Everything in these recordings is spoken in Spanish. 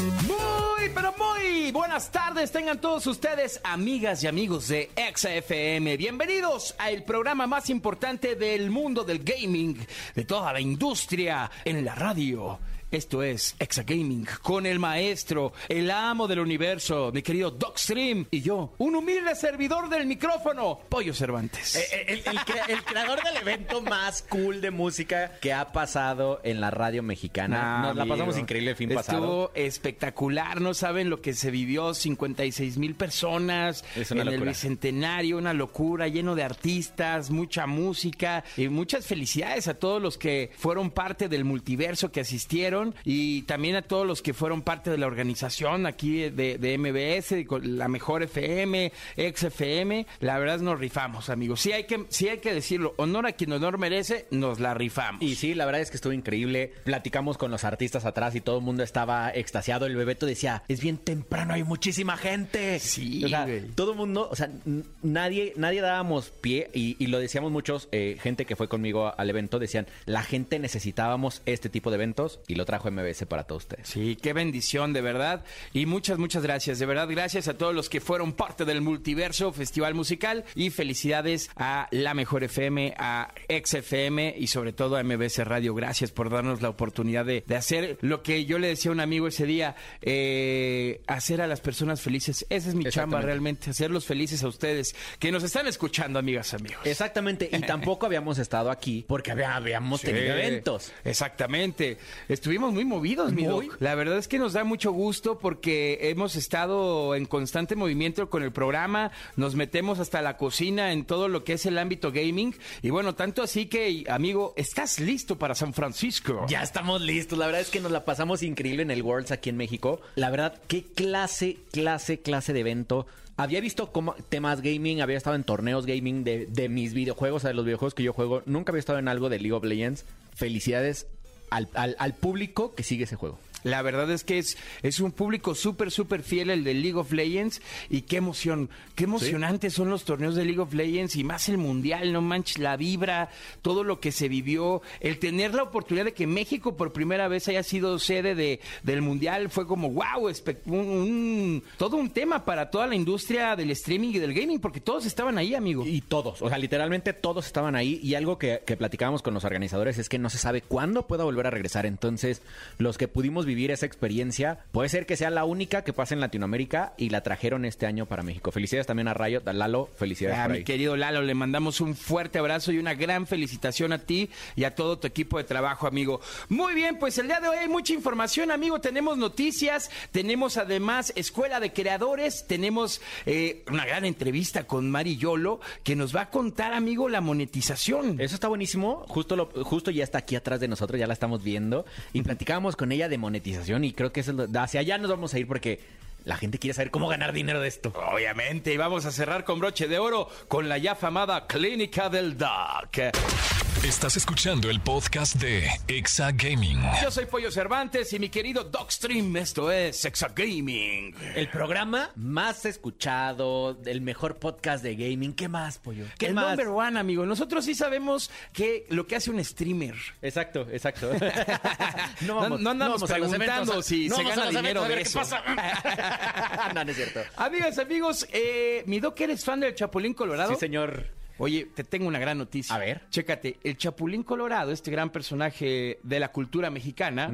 Muy, pero muy buenas tardes tengan todos ustedes, amigas y amigos de XFM. Bienvenidos al programa más importante del mundo del gaming, de toda la industria en la radio. Esto es Exa Gaming con el maestro, el amo del universo, mi querido Docstream y yo, un humilde servidor del micrófono, Pollo Cervantes. Eh, eh, El, el cre- el creador del evento más cool de música que ha pasado en la radio mexicana. Nos la amigo. pasamos increíble el fin Estuvo pasado. espectacular, no saben lo que se vivió, 56 mil personas en el. Bicentenario, una locura, lleno de artistas, mucha música y muchas felicidades a todos los que fueron parte del multiverso que asistieron y también a todos los que fueron parte de la organización aquí de, de MBS, la mejor FM, XFM, la verdad nos rifamos, amigos. Sí hay que, sí hay que decirlo, honor a quien honor merece, nos la rifamos. Y sí, la verdad es que estuvo increíble. Platicamos con los artistas atrás y todo el mundo estaba extasiado. El Bebeto decía, es bien temprano, hay muchísima gente. Sí, o sea, todo el mundo, o sea, nadie, nadie dábamos pie y, y lo decíamos muchos, eh, gente que fue conmigo al evento, decían, la gente necesitábamos este tipo de eventos y lo trajo MBS para todos ustedes. Sí, qué bendición, de verdad. Y muchas, muchas gracias. De verdad, gracias a todos los que fueron parte del Multiverso Festival Musical. Y felicidades a La Mejor FM, a XFM y sobre todo a MBS Radio. Gracias por darnos la oportunidad de, de hacer lo que yo le decía a un amigo ese día, eh, hacer a las personas felices. Esa es mi chamba realmente, hacerlos felices a ustedes, que nos están escuchando, amigas, amigos. Exactamente, y tampoco habíamos estado aquí porque había- habíamos Sí, tenido eventos. Exactamente. Estuvimos muy movidos, mi. Doc. La verdad es que nos da mucho gusto porque hemos estado en constante movimiento con el programa. Nos metemos hasta la cocina en todo lo que es el ámbito gaming. Y bueno, tanto así que, amigo, ¿estás listo para San Francisco? Ya estamos listos. La verdad es que nos la pasamos increíble en el Worlds aquí en México. La verdad, qué clase, clase, clase de evento. Había visto como temas gaming, había estado en torneos gaming de, de mis videojuegos, o sea, de los videojuegos que yo juego. Nunca había estado en algo de League of Legends. Felicidades al, al- al público que sigue ese juego. La verdad es que es, es un público súper, súper fiel el de League of Legends y qué emoción, qué emocionantes son los torneos de League of Legends y más el Mundial, no manches, la vibra, todo lo que se vivió, el tener la oportunidad de que México por primera vez haya sido sede de, del Mundial fue como, wow, un, un- todo un tema para toda la industria del streaming y del gaming porque todos estaban ahí, amigo. Y todos, o sea, literalmente todos estaban ahí. Y algo que, que platicábamos con los organizadores es que no se sabe cuándo pueda volver a regresar. Entonces, los que pudimos vivir esa experiencia, puede ser que sea la única que pase en Latinoamérica y la trajeron este año para México. Felicidades también a Riot, a Lalo, felicidades Ah, por mi querido Lalo, le mandamos un fuerte abrazo y una gran felicitación a ti y a todo tu equipo de trabajo, amigo. Muy bien, pues el día de hoy hay mucha información, amigo. Tenemos noticias, tenemos además Escuela de Creadores, tenemos eh, una gran entrevista con Mari Yolo que nos va a contar, amigo, la monetización. Eso está buenísimo. Justo, lo, justo ya está aquí atrás de nosotros, ya la estamos viendo. Y platicábamos con ella de monetización. Y creo que es lo- hacia allá nos vamos a ir porque la gente quiere saber cómo ganar dinero de esto. Obviamente, y vamos a cerrar con broche de oro con la ya famada Clínica del Dark. Estás escuchando el podcast de Exa Gaming. Yo soy Pollo Cervantes y mi querido Dogstream, esto es Sexa Gaming. El programa más escuchado, el mejor podcast de gaming. ¿Qué más, pollo? ¿Qué el más? number one, amigo. Nosotros sí sabemos que lo que hace un streamer. Exacto, exacto. No- no andamos vamos a los preguntando eventos, si se gana dinero eventos a ver de qué eso. pasa. no, no es cierto. Amigas, amigos, eh, mi Doc, ¿eres fan del Chapulín Colorado? Sí, señor. Oye, te tengo una gran noticia. A ver. Chécate, el Chapulín Colorado, este gran personaje de la cultura mexicana,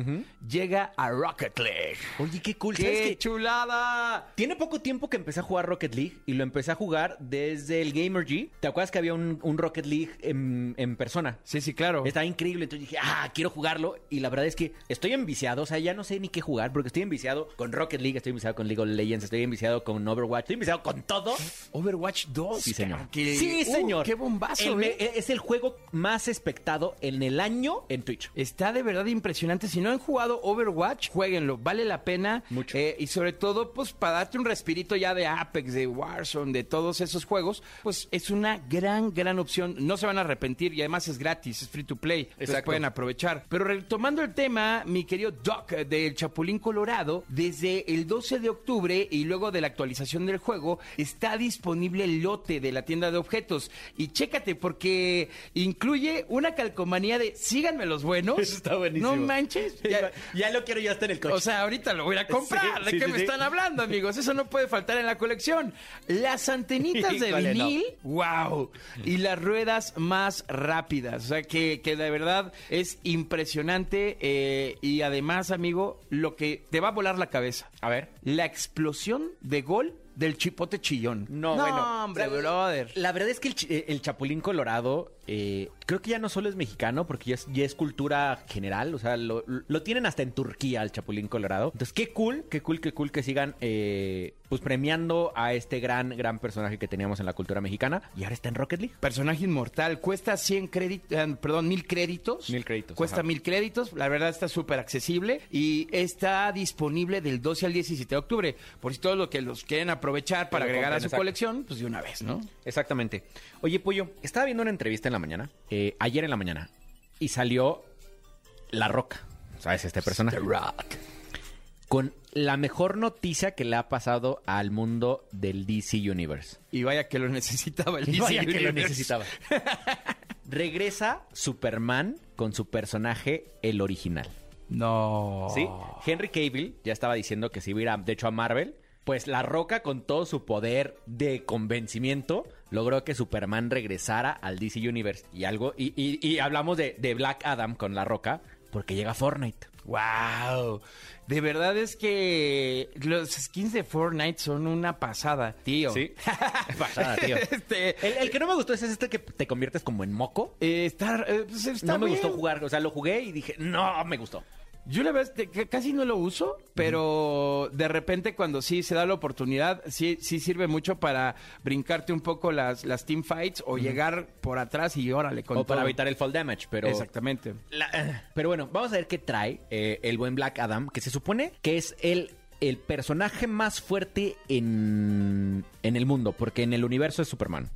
llega a Rocket League. Oye, qué cool. ¡Qué ¿Sabes qué? chulada! Tiene poco tiempo que empecé a jugar Rocket League y lo empecé a jugar desde el Gamer G. ¿Te acuerdas que había un, un Rocket League en, en persona? Sí, sí, claro. Estaba increíble, entonces dije, ah, quiero jugarlo. Y la verdad es que estoy enviciado, o sea, ya no sé ni qué jugar, porque estoy enviciado con Rocket League, estoy enviciado con League of Legends, estoy enviciado con Overwatch, estoy enviciado con todo. Overwatch 2. Sí, señor. que- Sí, señor. Señor. qué bombazo, El ¿eh? Es el juego más espectado en el año en Twitch. Está de verdad impresionante. Si no han jugado Overwatch, jueguenlo. Vale la pena. Mucho. Eh, y sobre todo, pues para darte un respirito ya de Apex, de Warzone, de todos esos juegos, pues es una gran, gran opción. No se van a arrepentir y además es gratis, es free to play. Exacto. pueden aprovechar. Pero retomando el tema, mi querido Doc eh, del Chapulín Colorado, desde el 12 de octubre y luego de la actualización del juego, está disponible el lote de la tienda de objetos. Y chécate, porque incluye una calcomanía de síganme los buenos. Está buenísimo. No manches. Ya, Ya- lo quiero yo hasta en el coche. o sea, ahorita lo voy a comprar. Sí, ¿De sí, qué sí, me están hablando, amigos? Eso no puede faltar en la colección. Las antenitas de Híjole, no. vinil, wow. Y las ruedas más rápidas. O sea, que, que de verdad es impresionante. eh, y además, amigo, lo que te va a volar la cabeza. a ver. La explosión de gol del chipote chillón. No, bueno. hombre, O sea, brother. La verdad es que el, eh, el Chapulín Colorado, eh, creo que ya no solo es mexicano, porque ya es, ya es cultura general. O sea, lo, lo tienen hasta en Turquía, el Chapulín Colorado. Entonces, qué cool, qué cool, qué cool que sigan eh, pues premiando a este gran, gran personaje que teníamos en la cultura mexicana. Y ahora está en Rocket League. Personaje inmortal, cuesta 100 créditos, perdón, mil créditos. Mil créditos, Cuesta ajá. mil créditos, la verdad está súper accesible y está disponible del 12 al 17 de octubre. Por si todos los que los quieren aprovechar para agregar a su exacto. colección, pues de una vez, ¿no? Exactamente. Oye, Pollo, estaba viendo una entrevista en la mañana, eh, ayer en la mañana, y salió La Roca. ¿Sabes? Este personaje. Con la mejor noticia que le ha pasado al mundo del DC Universe. Y vaya que lo necesitaba el Y DC vaya que lo Universe. necesitaba. Regresa Superman con su personaje, el original. No. ¿Sí? Henry Cavill ya estaba diciendo que se iba a ir, a- de hecho, a Marvel. Pues La Roca, con todo su poder de convencimiento, logró que Superman regresara al DC Universe. Y algo, y, y- y hablamos de, de Black Adam con La Roca, porque llega Fortnite. Wow. De verdad es que los skins de Fortnite son una pasada, tío. ¿Sí? Pasada, tío. Este, El, el que no me gustó es este que te conviertes como en moco. eh, eh, pues está no me gustó jugar, o sea, lo jugué y dije, no me gustó. Yo la verdad casi no lo uso, pero de repente cuando sí se da la oportunidad, sí, sí sirve mucho para brincarte un poco las, las team fights o llegar por atrás y órale con o para evitar el fall damage, pero... Exactamente. La- pero bueno, vamos a ver qué trae eh, el buen Black Adam, que se supone que es el, el personaje más fuerte en, en el mundo, porque en el universo es Superman.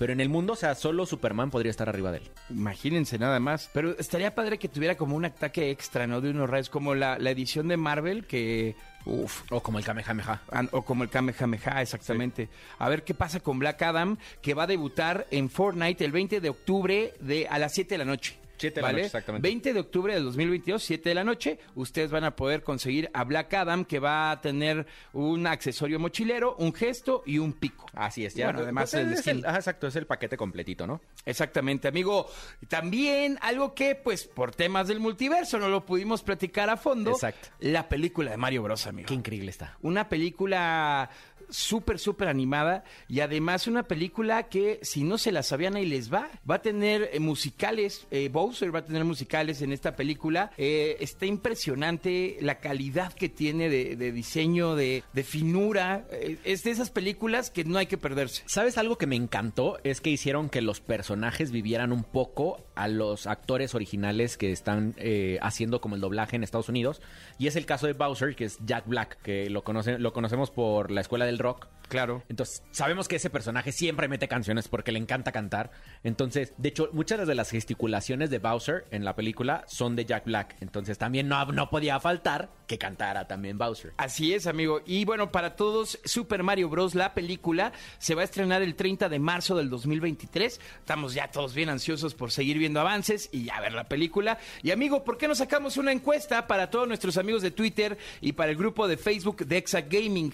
Pero en el mundo, o sea, solo Superman podría estar arriba de él. Imagínense nada más. Pero estaría padre que tuviera como un ataque extra, ¿no? De unos rayos, como la, la edición de Marvel que... Uf, O como el Kamehameha. An- O como el Kamehameha, exactamente. A ver qué pasa con Black Adam, que va a debutar en Fortnite el 20 de octubre de, a las 7 de la noche. 7 de la noche, exactamente. 20 de octubre del 2022, 7 de la noche. Ustedes van a poder conseguir a Black Adam, que va a tener un accesorio mochilero, un gesto y un pico. Así es, ya. bueno, además Pues el es skin. ajá, exacto, es el paquete completito, ¿no? Exactamente, amigo. También algo que, pues, por temas del multiverso no lo pudimos platicar a fondo. Exacto. La película de Mario Bros, amigo. Qué increíble está. Una película súper, súper animada y además una película que si no se la sabían ahí les va. Va a tener eh, musicales, eh, Bowser va a tener musicales en esta película. Eh, está impresionante la calidad que tiene de, diseño, de, de finura. Es de esas películas que no hay que perderse. ¿Sabes algo que me encantó? Es que hicieron que los personajes vivieran un poco a los actores originales que están haciendo como el doblaje en Estados Unidos. Y es el caso de Bowser, que es Jack Black, que lo, conoce- lo conocemos por la Escuela del Rock. Claro. Entonces, sabemos que ese personaje siempre mete canciones porque le encanta cantar. Entonces, de hecho, muchas de las gesticulaciones de Bowser en la película son de Jack Black. Entonces, también no, no podía faltar que cantara también Bowser. Así es, amigo. Y bueno, para todos, Super Mario Bros. la película se va a estrenar el 30 de marzo del 2023. Estamos ya todos bien ansiosos por seguir viendo avances y ya ver la película. Y amigo, ¿por qué no sacamos una encuesta para todos nuestros amigos de Twitter y para el grupo de Facebook de Exa Gaming?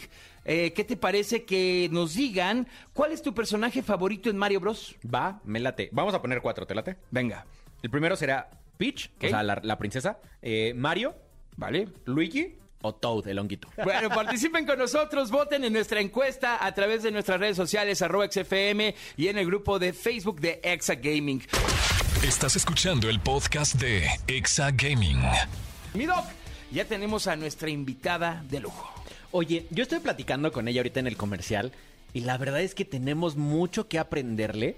Eh, ¿Qué te parece que nos digan cuál es tu personaje favorito en Mario Bros? Va, me late. Vamos a poner cuatro, ¿te late? Venga, El primero será Peach, o sea, la, la princesa. eh, Mario, ¿vale? Luigi o Toad, el honguito. Bueno, participen con nosotros, voten en nuestra encuesta a través de nuestras redes sociales, arroba XFM y en el grupo de Facebook de Exa Gaming. Estás escuchando el podcast de Exa Gaming. Mi doc, ya tenemos a nuestra invitada de lujo. Oye, yo estoy platicando con ella ahorita en el comercial y la verdad es que tenemos mucho que aprenderle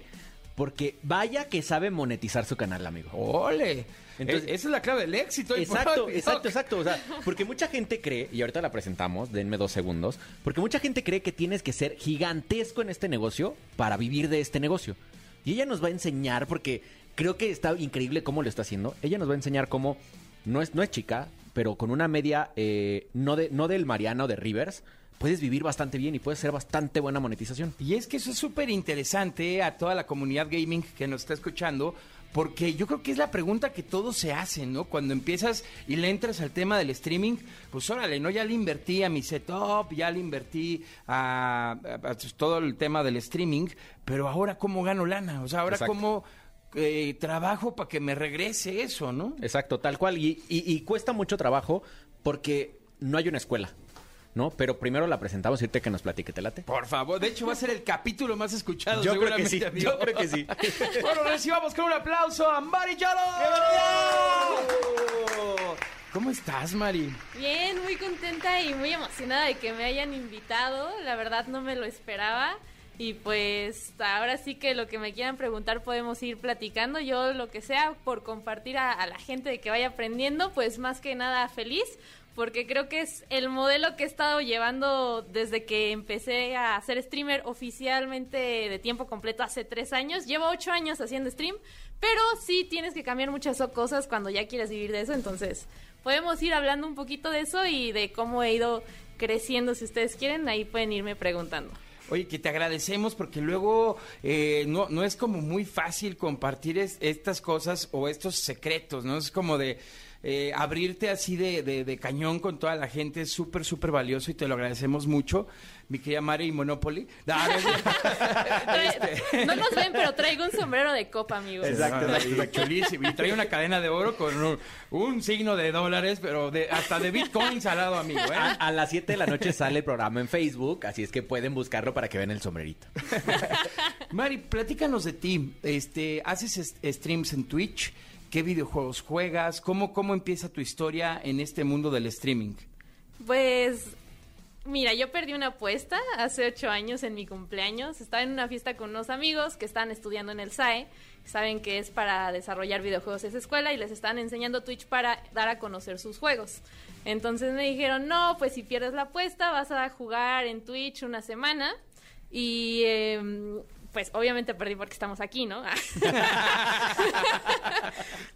Porque vaya que sabe monetizar su canal, amigo. ¡Ole! Entonces- E- esa es la clave del éxito. Exacto, exacto, exacto. O sea, porque mucha gente cree, y ahorita la presentamos, denme dos segundos, porque mucha gente cree que tienes que ser gigantesco en este negocio para vivir de este negocio. Y ella nos va a enseñar, porque creo que está increíble cómo lo está haciendo. Ella nos va a enseñar cómo no es, no es chica, pero con una media eh, no, de, no del Mariana o de Rivers, puedes vivir bastante bien y puedes hacer bastante buena monetización. Y es que eso es súper interesante a toda la comunidad gaming que nos está escuchando, porque yo creo que es la pregunta que todos se hacen, ¿no? Cuando empiezas y le entras al tema del streaming, pues órale, ¿no? Ya le invertí a mi setup, ya le invertí a, a- a todo el tema del streaming, pero ahora cómo gano lana, o sea, ahora Exacto. cómo eh, trabajo para que me regrese eso, ¿no? Exacto, tal cual. Y, y- y cuesta mucho trabajo porque no hay una escuela, ¿no? Pero primero la presentamos y ahorita que nos platique, ¿te late? Por favor, de hecho va a ser el capítulo más escuchado. Yo creo que seguramente, sí, amigo. yo creo que sí. bueno, recibamos con un aplauso a Mari Chalo. ¿Cómo estás, Mari? Bien, muy contenta y muy emocionada de que me hayan invitado. La verdad no me lo esperaba. Y pues ahora sí que lo que me quieran preguntar podemos ir platicando. Yo lo que sea por compartir a, la gente de que vaya aprendiendo, pues más que nada feliz. Porque creo que es el modelo que he estado llevando desde que empecé a ser streamer oficialmente de tiempo completo hace tres años. Llevo ocho años haciendo stream, pero sí tienes que cambiar muchas cosas cuando ya quieres vivir de eso. Entonces, podemos ir hablando un poquito de eso y de cómo he ido creciendo. Si ustedes quieren, ahí pueden irme preguntando. Oye, que te agradecemos porque luego eh, no, no es como muy fácil compartir es- estas cosas o estos secretos, ¿no? Es como de eh, abrirte así de, de- de cañón con toda la gente, es súper, súper valioso y te lo agradecemos mucho, mi querida Mari y Monopoly. No, no nos ven, pero traigo un sombrero de copa, amigos. Exacto. Chulísimo. Y trae una cadena de oro con un, un signo de dólares, pero de, hasta de Bitcoin salado, amigo, ¿eh? A, a las 7 de la noche sale el programa en Facebook, así es que pueden buscarlo para que vean el sombrerito. Mari, platícanos de ti. Este, haces streams en Twitch. ¿Qué videojuegos juegas? ¿Cómo, ¿Cómo empieza tu historia en este mundo del streaming? Pues, mira, yo perdí una apuesta hace ocho años en mi cumpleaños. Estaba en una fiesta con unos amigos que están estudiando en el SAE. Saben que es para desarrollar videojuegos esa escuela y les están enseñando Twitch para dar a conocer sus juegos. Entonces me dijeron, no, pues si pierdes la apuesta vas a jugar en Twitch una semana. Y em, pues obviamente perdí porque estamos aquí, ¿no?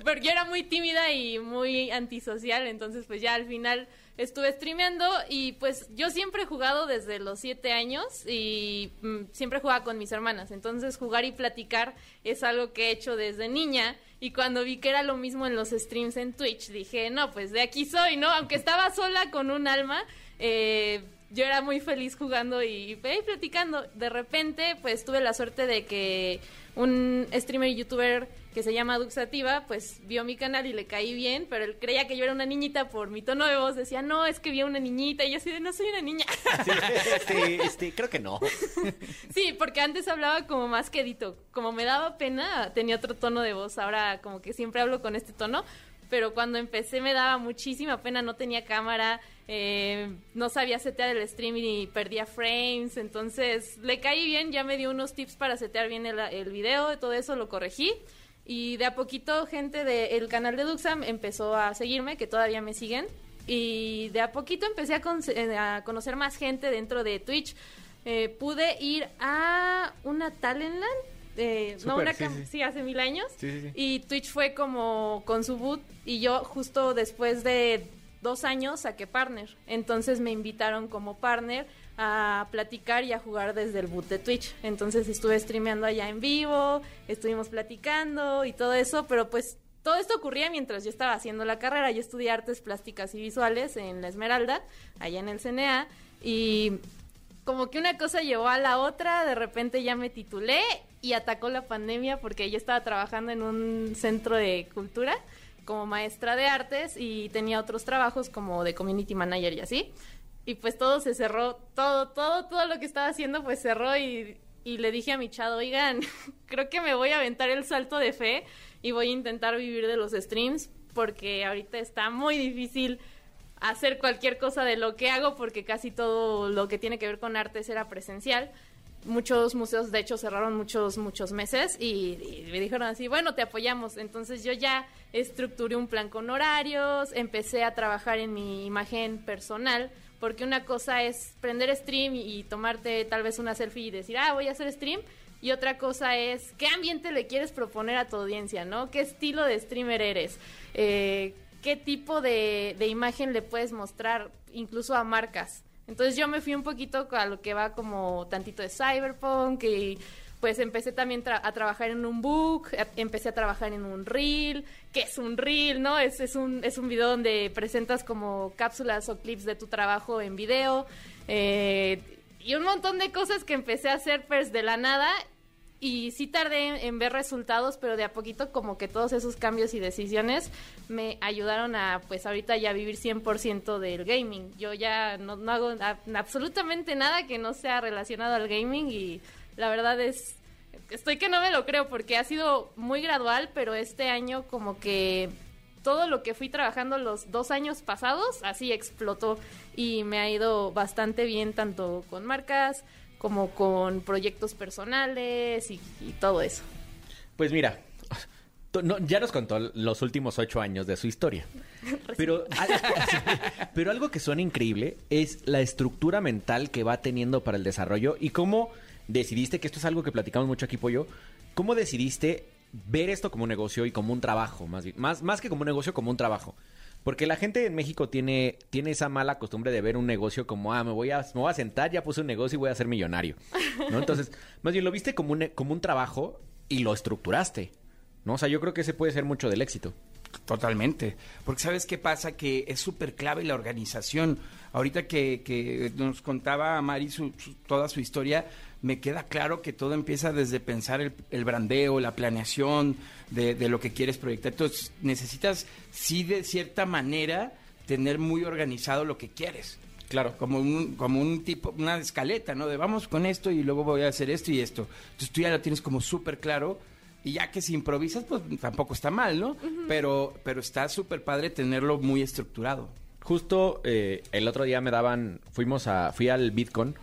Porque yo era muy tímida y muy antisocial, entonces pues ya al final estuve streameando y pues yo siempre he jugado desde los siete años y mm, siempre jugaba con mis hermanas, entonces jugar y platicar es algo que he hecho desde niña y cuando vi que era lo mismo en los streams en Twitch dije, no, pues de aquí soy, ¿no? Aunque estaba sola con un alma, eh, yo era muy feliz jugando y, y platicando. De repente, pues tuve la suerte de que un streamer y youtuber que se llama Duxativa, pues vio mi canal y le caí bien, pero él creía que yo era una niñita por mi tono de voz. Decía, no, es que vi a una niñita. Y yo así de, no soy una niña. Sí, este, este, creo que no. sí, porque antes hablaba como más quedito. Como me daba pena, tenía otro tono de voz. Ahora como que siempre hablo con este tono. Pero cuando empecé me daba muchísima pena, no tenía cámara, eh, no sabía setear el streaming y perdía frames. Entonces le caí bien, ya me dio unos tips para setear bien el, el video, todo eso lo corregí. Y de a poquito gente del canal de Duxam empezó a seguirme, que todavía me siguen. Y de a poquito empecé a, con- eh, a conocer más gente dentro de Twitch. Eh, pude ir a una Talentland. eh, no, una sí, sí. sí, hace mil años. Sí. Y Twitch fue como con su boot. Y yo justo después de dos años saqué partner. Entonces me invitaron como partner a platicar y a jugar desde el boot de Twitch. Entonces estuve streameando allá en vivo, estuvimos platicando y todo eso, pero pues todo esto ocurría mientras yo estaba haciendo la carrera. Yo estudié artes plásticas y visuales en La Esmeralda, allá en el CNA, y como que una cosa llevó a la otra, de repente ya me titulé y atacó la pandemia porque yo estaba trabajando en un centro de cultura como maestra de artes y tenía otros trabajos como de community manager y así. Y pues todo se cerró, todo, todo, todo lo que estaba haciendo pues cerró y, le dije a mi chado, oigan, creo que me voy a aventar el salto de fe y voy a intentar vivir de los streams porque ahorita está muy difícil hacer cualquier cosa de lo que hago porque casi todo lo que tiene que ver con artes era presencial. Muchos museos de hecho cerraron muchos muchos meses y, me dijeron así bueno te apoyamos entonces yo ya estructuré un plan con horarios empecé a trabajar en mi imagen personal porque una cosa es prender stream y tomarte tal vez una selfie y decir ah voy a hacer stream y otra cosa es qué ambiente le quieres proponer a tu audiencia no qué estilo de streamer eres eh, qué tipo de imagen le puedes mostrar incluso a marcas entonces yo me fui un poquito a lo que va como tantito de cyberpunk y pues empecé también a trabajar en un book, empecé a trabajar en un reel, que es un reel, ¿no? Es, es, un, es un video donde presentas como cápsulas o clips de tu trabajo en video eh, y un montón de cosas que empecé a hacer pues de la nada y sí tardé en ver resultados, pero de a poquito como que todos esos cambios y decisiones me ayudaron a pues ahorita ya vivir 100% del gaming. Yo ya no, hago absolutamente nada que no sea relacionado al gaming y la verdad es estoy que no me lo creo porque ha sido muy gradual, pero este año como que todo lo que fui trabajando los dos años pasados así explotó y me ha ido bastante bien tanto con marcas, como con proyectos personales y, y todo eso. Pues mira, no, ya nos contó los últimos ocho años de su historia. Pero, pero algo que suena increíble es la estructura mental que va teniendo para el desarrollo y cómo decidiste, que esto es algo que platicamos mucho aquí, Pollo, cómo decidiste ver esto como un negocio y como un trabajo, más, bien, más, más que como un negocio, como un trabajo. Porque la gente en México tiene, tiene esa mala costumbre de ver un negocio como, ah, me voy, a, me voy a sentar, ya puse un negocio y voy a ser millonario. ¿no? Entonces, más bien lo viste como un, como un trabajo y lo estructuraste. ¿no? O sea, yo creo que ese puede ser mucho del éxito. Totalmente. Porque sabes qué pasa, que es súper clave la organización. Ahorita que, que nos contaba Mari su, su, toda su historia, me queda claro que todo empieza desde pensar el, el brandeo, la planeación de, de, lo que quieres proyectar. Entonces necesitas, sí, de cierta manera, tener muy organizado lo que quieres. Claro. Como un, como un tipo, una escaleta, ¿no? De vamos con esto y luego voy a hacer esto y esto. Entonces tú ya lo tienes como súper claro y ya que si improvisas, pues tampoco está mal, ¿no? Uh -huh. Pero, pero está súper padre tenerlo muy estructurado. Justo eh, el otro día me daban, fuimos a, fui al Bitcoin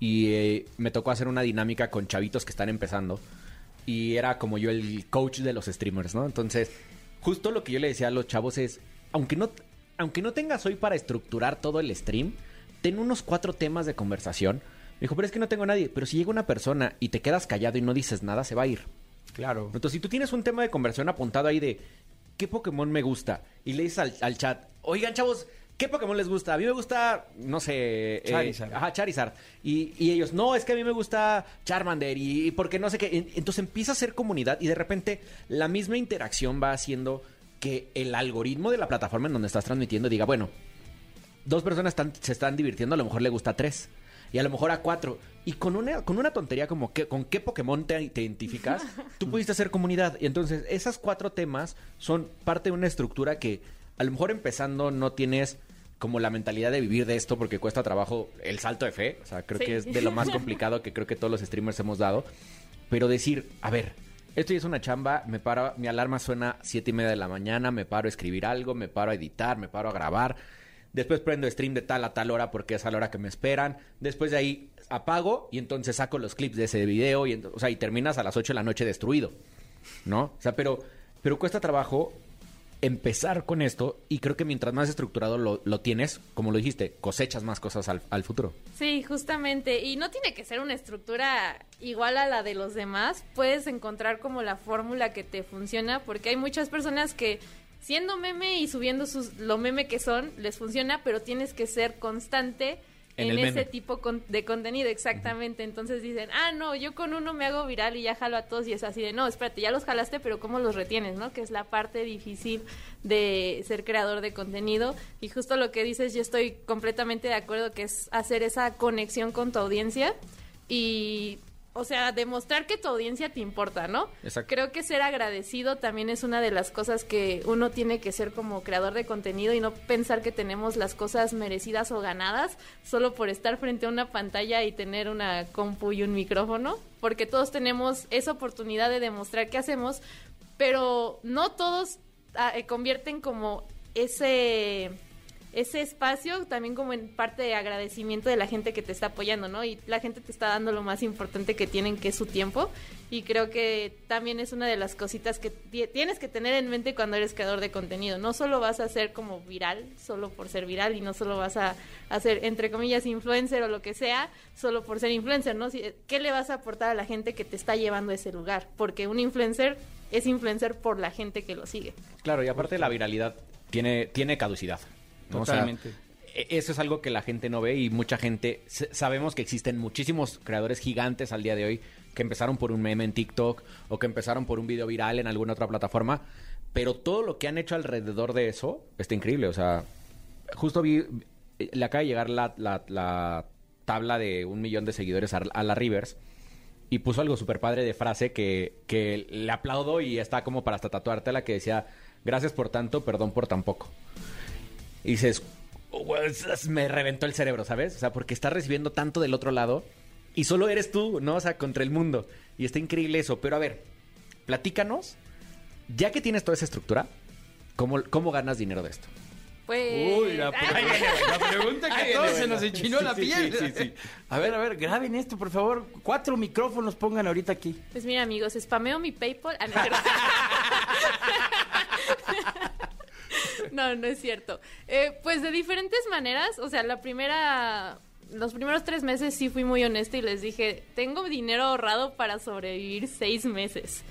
y eh, me tocó hacer una dinámica con chavitos que están empezando y era como yo el coach de los streamers, ¿no? Entonces, justo lo que yo le decía a los chavos es, aunque no, aunque no tengas hoy para estructurar todo el stream, ten unos cuatro temas de conversación. Me dijo, pero es que no tengo nadie. Pero si llega una persona y te quedas callado y no dices nada, se va a ir. Claro. Entonces, si tú tienes un tema de conversación apuntado ahí de qué Pokémon me gusta y le dices al, al chat, oigan, chavos, ¿Qué Pokémon les gusta? A mí me gusta, no sé... Charizard. Eh, ajá, Charizard. Y, y, ellos, no, es que a mí me gusta Charmander y, y porque no sé qué. Entonces empieza a ser comunidad y de repente la misma interacción va haciendo que el algoritmo de la plataforma en donde estás transmitiendo diga, bueno, dos personas están, se están divirtiendo, a lo mejor le gusta tres. Y a lo mejor a cuatro. Y con una, con una tontería como que, con qué Pokémon te, te identificas, tú pudiste hacer comunidad. Y entonces esas cuatro temas son parte de una estructura que a lo mejor empezando no tienes como la mentalidad de vivir de esto porque cuesta trabajo el salto de fe. O sea, creo sí. que es de lo más complicado que creo que todos los streamers hemos dado. Pero decir, a ver, esto ya es una chamba, me paro, mi alarma suena siete y media de la mañana, me paro a escribir algo, me paro a editar, me paro a grabar. Después prendo stream de tal a tal hora porque es a la hora que me esperan. Después de ahí apago y entonces saco los clips de ese video y, terminas a las 8 de la noche destruido. ¿No? O sea, pero, pero cuesta trabajo empezar con esto y creo que mientras más estructurado lo, lo tienes, como lo dijiste, cosechas más cosas al, al, futuro. Sí, justamente. Y no tiene que ser una estructura igual a la de los demás. Puedes encontrar como la fórmula que te funciona porque hay muchas personas que siendo meme y subiendo sus, lo meme que son, les funciona, pero tienes que ser constante en, en ese meme. tipo con, de contenido, exactamente. Uh -huh. Entonces dicen, ah, no, yo con uno me hago viral y ya jalo a todos y es así de, no, espérate, ya los jalaste, pero ¿cómo los retienes, no? Que es la parte difícil de ser creador de contenido. Y justo lo que dices, yo estoy completamente de acuerdo que es hacer esa conexión con tu audiencia y o sea, demostrar que tu audiencia te importa, ¿no? Exacto. Creo que ser agradecido también es una de las cosas que uno tiene que ser como creador de contenido y no pensar que tenemos las cosas merecidas o ganadas solo por estar frente a una pantalla y tener una compu y un micrófono, porque todos tenemos esa oportunidad de demostrar qué hacemos, pero no todos ah, eh, convierten como ese ese espacio también como en parte de agradecimiento de la gente que te está apoyando, ¿no? Y la gente te está dando lo más importante que tienen, que es su tiempo. Y creo que también es una de las cositas que ti- tienes que tener en mente cuando eres creador de contenido. No solo vas a ser como viral, solo por ser viral, y no solo vas a hacer, entre comillas, influencer o lo que sea, solo por ser influencer, ¿no? ¿Qué le vas a aportar a la gente que te está llevando a ese lugar? Porque un influencer es influencer por la gente que lo sigue. Claro, y aparte la viralidad tiene, tiene caducidad. ¿No? O sea, Totalmente. e- eso es algo que la gente no ve y mucha gente... Sabemos que existen muchísimos creadores gigantes al día de hoy que empezaron por un meme en TikTok o que empezaron por un video viral en alguna otra plataforma, pero todo lo que han hecho alrededor de eso está increíble. O sea, justo vi... Le acaba de llegar la, la- la tabla de un millón de seguidores a, a la Rivers y puso algo súper padre de frase que, que le aplaudo y está como para hasta tatuártela que decía, gracias por tanto, perdón por tan poco. Y dices, "Oh, es- me reventó el cerebro, ¿sabes? O sea, porque estás recibiendo tanto del otro lado y solo eres tú, ¿no? O sea, contra el mundo. Y está increíble eso. Pero a ver, platícanos, ya que tienes toda esa estructura, ¿cómo, cómo ganas dinero de esto? Pues... Uy, la, Ay, la pregunta que Ahí a todos se nos enchinó Sí, la piel. sí, sí, sí. A ver, a ver, graben esto, por favor. Cuatro micrófonos pongan ahorita aquí. Pues mira, amigos, spameo mi PayPal. No, no, no es cierto. Eh, pues de diferentes maneras, o sea, la primera, los primeros tres meses sí fui muy honesta y les dije, tengo dinero ahorrado para sobrevivir seis meses.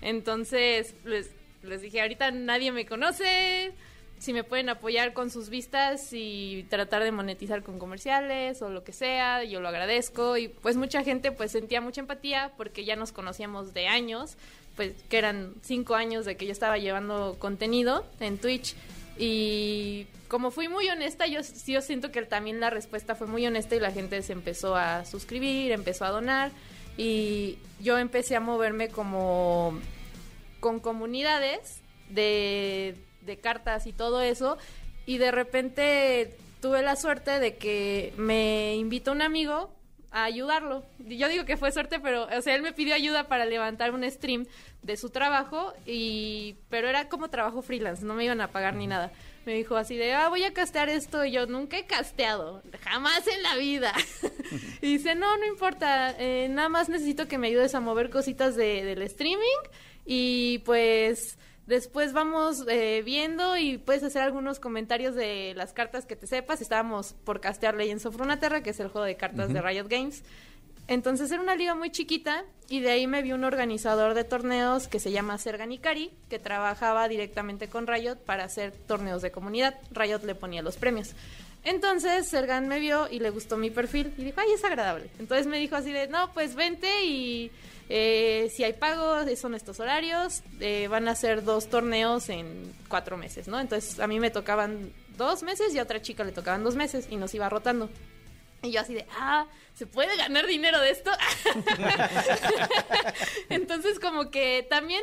Entonces, les, les dije, ahorita nadie me conoce, si me pueden apoyar con sus vistas y tratar de monetizar con comerciales o lo que sea, yo lo agradezco y pues mucha gente pues sentía mucha empatía porque ya nos conocíamos de años, pues que eran cinco años de que yo estaba llevando contenido en Twitch y como fui muy honesta, yo, yo siento que también la respuesta fue muy honesta y la gente se empezó a suscribir, empezó a donar. Y yo empecé a moverme como con comunidades de, de cartas y todo eso. Y de repente tuve la suerte de que me invitó un amigo a ayudarlo. Yo digo que fue suerte, pero o sea, él me pidió ayuda para levantar un stream de su trabajo y pero era como trabajo freelance, no me iban a pagar ni nada. Me dijo así de, "Ah, voy a castear esto." Y yo nunca he casteado, jamás en la vida. y dice, "No, no importa, eh, nada más necesito que me ayudes a mover cositas de, del streaming y pues Después vamos eh, viendo y puedes hacer algunos comentarios de las cartas que te sepas. Estábamos por castear Legends of Runeterra, que es el juego de cartas de Riot Games. Entonces era una liga muy chiquita y de ahí me vi un organizador de torneos que se llama Sergan Ikari, que trabajaba directamente con Riot para hacer torneos de comunidad. Riot le ponía los premios. Entonces Sergan me vio y le gustó mi perfil y dijo, ay, es agradable. Entonces me dijo así de, no, pues vente y eh, si hay pago, son estos horarios, eh, van a ser dos torneos en cuatro meses, ¿no? Entonces a mí me tocaban dos meses y a otra chica le tocaban dos meses y nos iba rotando. Y yo así de, ah, ¿se puede ganar dinero de esto? Entonces como que también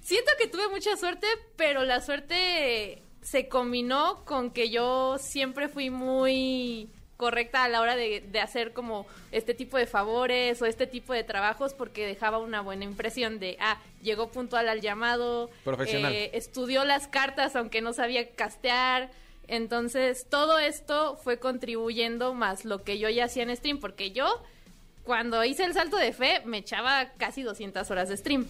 siento que tuve mucha suerte, pero la suerte se combinó con que yo siempre fui muy correcta a la hora de, de hacer como este tipo de favores o este tipo de trabajos porque dejaba una buena impresión de, ah, llegó puntual al llamado, Profesional. eh, estudió las cartas aunque no sabía castear. Entonces, todo esto fue contribuyendo más lo que yo ya hacía en stream, porque yo, cuando hice el salto de fe, me echaba casi 200 horas de stream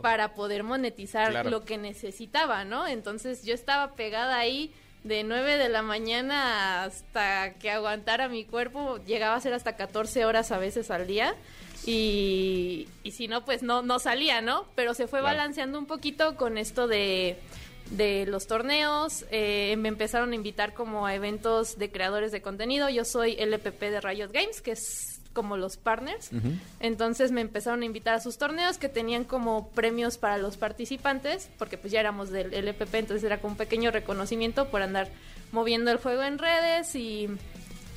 para poder monetizar Claro. lo que necesitaba, ¿no? Entonces, yo estaba pegada ahí de 9 de la mañana hasta que aguantara mi cuerpo, llegaba a ser hasta 14 horas a veces al día. Y, y si no, pues no, no salía, ¿no? Pero se fue Claro. balanceando un poquito con esto de, de los torneos. eh, me empezaron a invitar como a eventos de creadores de contenido. Yo soy LPP de Riot Games, que es como los partners. Entonces me empezaron a invitar a sus torneos que tenían como premios para los participantes, porque pues ya éramos del LPP, entonces era como un pequeño reconocimiento por andar moviendo el juego en redes y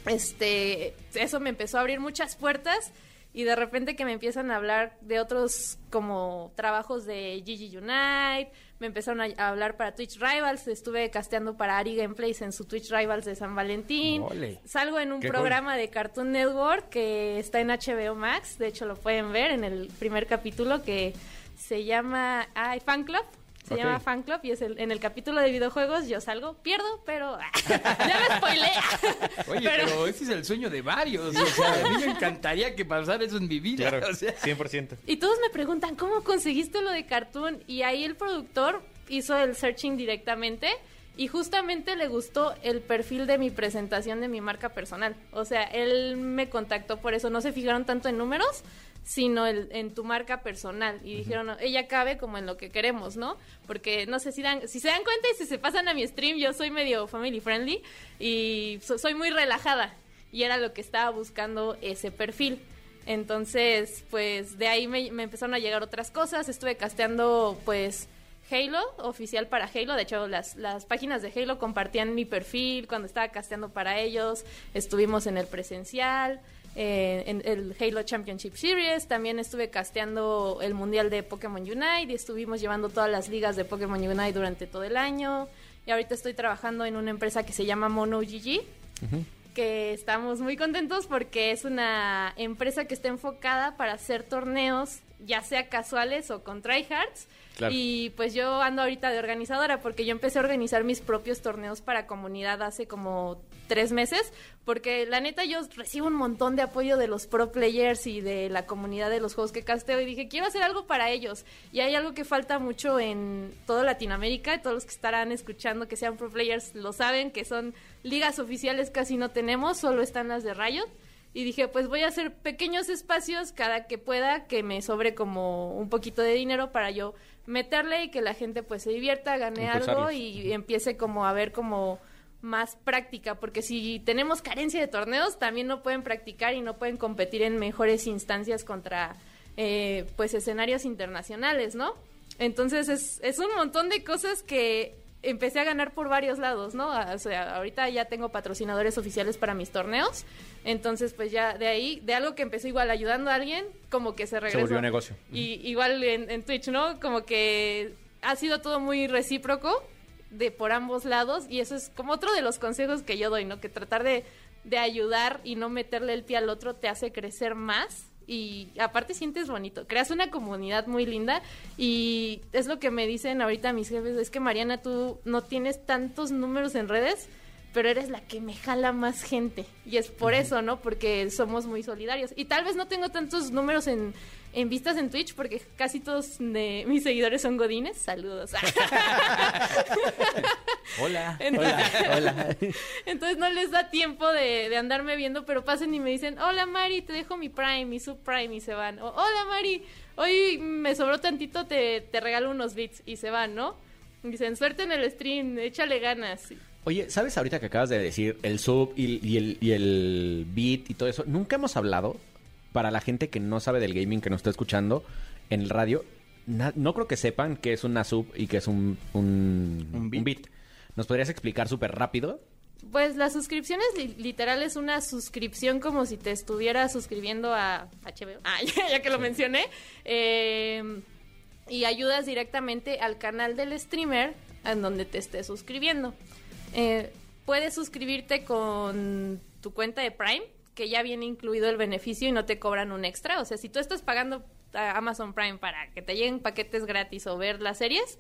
este eso me empezó a abrir muchas puertas y de repente que me empiezan a hablar de otros como trabajos de GG Unite, me empezaron a, a hablar para Twitch Rivals, estuve casteando para Ari Gameplays en su Twitch Rivals de San Valentín, Ole. salgo en un cool. programa de Cartoon Network que está en HBO Max, de hecho lo pueden ver en el primer capítulo que se llama ay, Fan Club. Se Ok. llama Fan Club y es el, en el capítulo de videojuegos yo salgo, pierdo, pero ya me spoilé. Oye, pero... ese es el sueño de varios. O sea, a mí me encantaría que pasara eso en mi vida. Claro, O sea, 100%. Y todos me preguntan, ¿cómo conseguiste lo de Cartoon? Y ahí el productor hizo el searching directamente y justamente le gustó el perfil de mi presentación de mi marca personal. O sea, él me contactó por eso. No se fijaron tanto en números, sino el- en tu marca personal. Y dijeron, "No, ella cabe como en lo que queremos, ¿no? Porque no sé si, dan, si se dan cuenta y si se pasan a mi stream, yo soy medio family friendly y so- soy muy relajada. Y era lo que estaba buscando ese perfil. Entonces, pues de ahí me, me empezaron a llegar otras cosas. Estuve casteando, pues, Halo, oficial para Halo. De hecho, las, las páginas de Halo compartían mi perfil cuando estaba casteando para ellos. Estuvimos en el presencial, eh, en el Halo Championship Series. También estuve casteando el Mundial de Pokémon Unite y estuvimos llevando todas las ligas de Pokémon Unite durante todo el año. Y ahorita estoy trabajando en una empresa que se llama Mono GG que estamos muy contentos porque es una empresa que está enfocada para hacer torneos, ya sea casuales o con tryhards. Claro. Y pues yo ando ahorita de organizadora porque yo empecé a organizar mis propios torneos para comunidad hace como tres meses, porque la neta yo recibo un montón de apoyo de los pro players y de la comunidad de los juegos que casteo y dije, quiero hacer algo para ellos. Y hay algo que falta mucho en toda Latinoamérica, y todos los que estarán escuchando que sean pro players lo saben, que son ligas oficiales casi no tenemos, solo están las de Riot. Y dije, pues voy a hacer pequeños espacios cada que pueda, que me sobre como un poquito de dinero para yo meterle y que la gente pues se divierta, gane algo y empiece como a ver como más práctica, porque si tenemos carencia de torneos, también no pueden practicar y no pueden competir en mejores instancias contra eh, pues escenarios internacionales, ¿no? Entonces es, es un montón de cosas que empecé a ganar por varios lados, ¿no? O sea, ahorita ya tengo patrocinadores oficiales para mis torneos, entonces pues ya de ahí, de algo que empecé igual ayudando a alguien, como que se regresó. volvió negocio. Y igual en, en Twitch, ¿no? Como que ha sido todo muy recíproco de por ambos lados y eso es como otro de los consejos que yo doy, ¿no? Que tratar de, de ayudar y no meterle el pie al otro te hace crecer más y aparte sientes bonito, creas una comunidad muy linda y es lo que me dicen ahorita mis jefes, es que Mariana tú no tienes tantos números en redes, pero eres la que me jala más gente y es por eso, ¿no? Porque somos muy solidarios y tal vez no tengo tantos números en, en vistas en Twitch porque casi todos de mis seguidores son godines, saludos. Hola. Entonces, Hola. entonces no les da tiempo de, de andarme viendo, pero pasen y me dicen, hola Mari, te dejo mi Prime, mi subprime y se van. O, hola Mari, hoy me sobró tantito, te, te regalo unos bits y se van, ¿no? Dicen, suerte en el stream, échale ganas. Oye, ¿sabes ahorita que acabas de decir el sub y, y el, y el beat y todo eso? Nunca hemos hablado, para la gente que no sabe del gaming, que nos está escuchando en el radio, na- no creo que sepan qué es una sub y qué es un, un, Un beat. un beat. ¿Nos podrías explicar súper rápido? Pues la suscripción es li- literal es una suscripción como si te estuviera suscribiendo a HBO. Ah, ya, ya que lo mencioné. Eh, y ayudas directamente al canal del streamer en donde te estés suscribiendo. Eh, puedes suscribirte con tu cuenta de Prime, que ya viene incluido el beneficio y no te cobran un extra. O sea, si tú estás pagando a Amazon Prime para que te lleguen paquetes gratis o ver las series,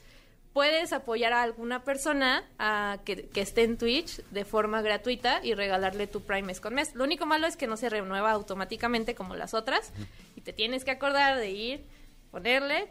puedes apoyar a alguna persona a que, que esté en Twitch de forma gratuita y regalarle tu Prime mes con mes. Lo único malo es que no se renueva automáticamente como las otras y te tienes que acordar de ir, ponerle.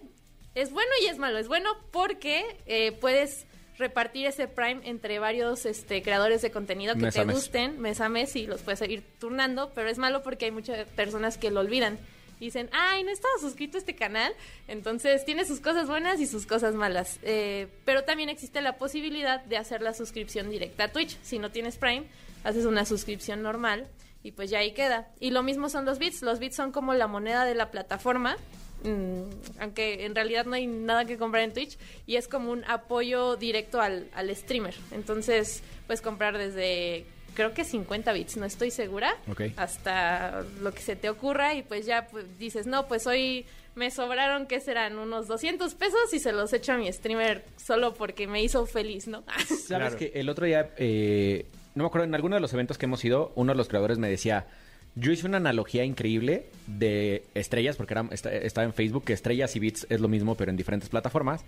Es bueno y es malo. Es bueno porque eh, puedes repartir ese Prime entre varios este, creadores de contenido que Mes te gusten mes a mes y los puedes seguir turnando, pero es malo porque hay muchas personas que lo olvidan. Dicen, ay, no estaba suscrito a este canal. Entonces tiene sus cosas buenas y sus cosas malas. Eh, pero también existe la posibilidad de hacer la suscripción directa a Twitch. Si no tienes Prime, haces una suscripción normal y pues ya ahí queda. Y lo mismo son los bits. Los bits son como la moneda de la plataforma. Mm, aunque en realidad no hay nada que comprar en Twitch y es como un apoyo directo al, al streamer. Entonces puedes comprar desde creo que 50 bits, no estoy segura, Ok. hasta lo que se te ocurra y pues ya pues, dices, no, pues hoy me sobraron, ¿qué serán? Unos 200 pesos y se los echo a mi streamer solo porque me hizo feliz, ¿no? ¿Sabes Claro. que el otro día, eh, no me acuerdo, en alguno de los eventos que hemos ido, uno de los creadores me decía, yo hice una analogía increíble de estrellas, porque era, esta- estaba en Facebook, que estrellas y bits es lo mismo, pero en diferentes plataformas.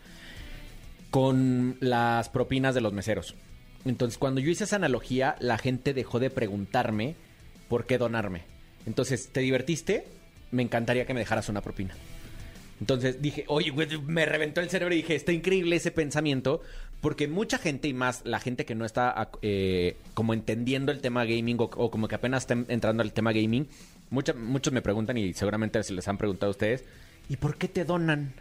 con las propinas de los meseros. Entonces, cuando yo hice esa analogía, la gente dejó de preguntarme por qué donarme. Entonces, ¿te divertiste? Me encantaría que me dejaras una propina. Entonces dije, oye, me reventó el cerebro y dije, está increíble ese pensamiento, porque mucha gente y más la gente que no está eh, como entendiendo el tema gaming o, o como que apenas está entrando al tema gaming, mucha- muchos me preguntan y seguramente se les han preguntado a ustedes, ¿y por qué te donan?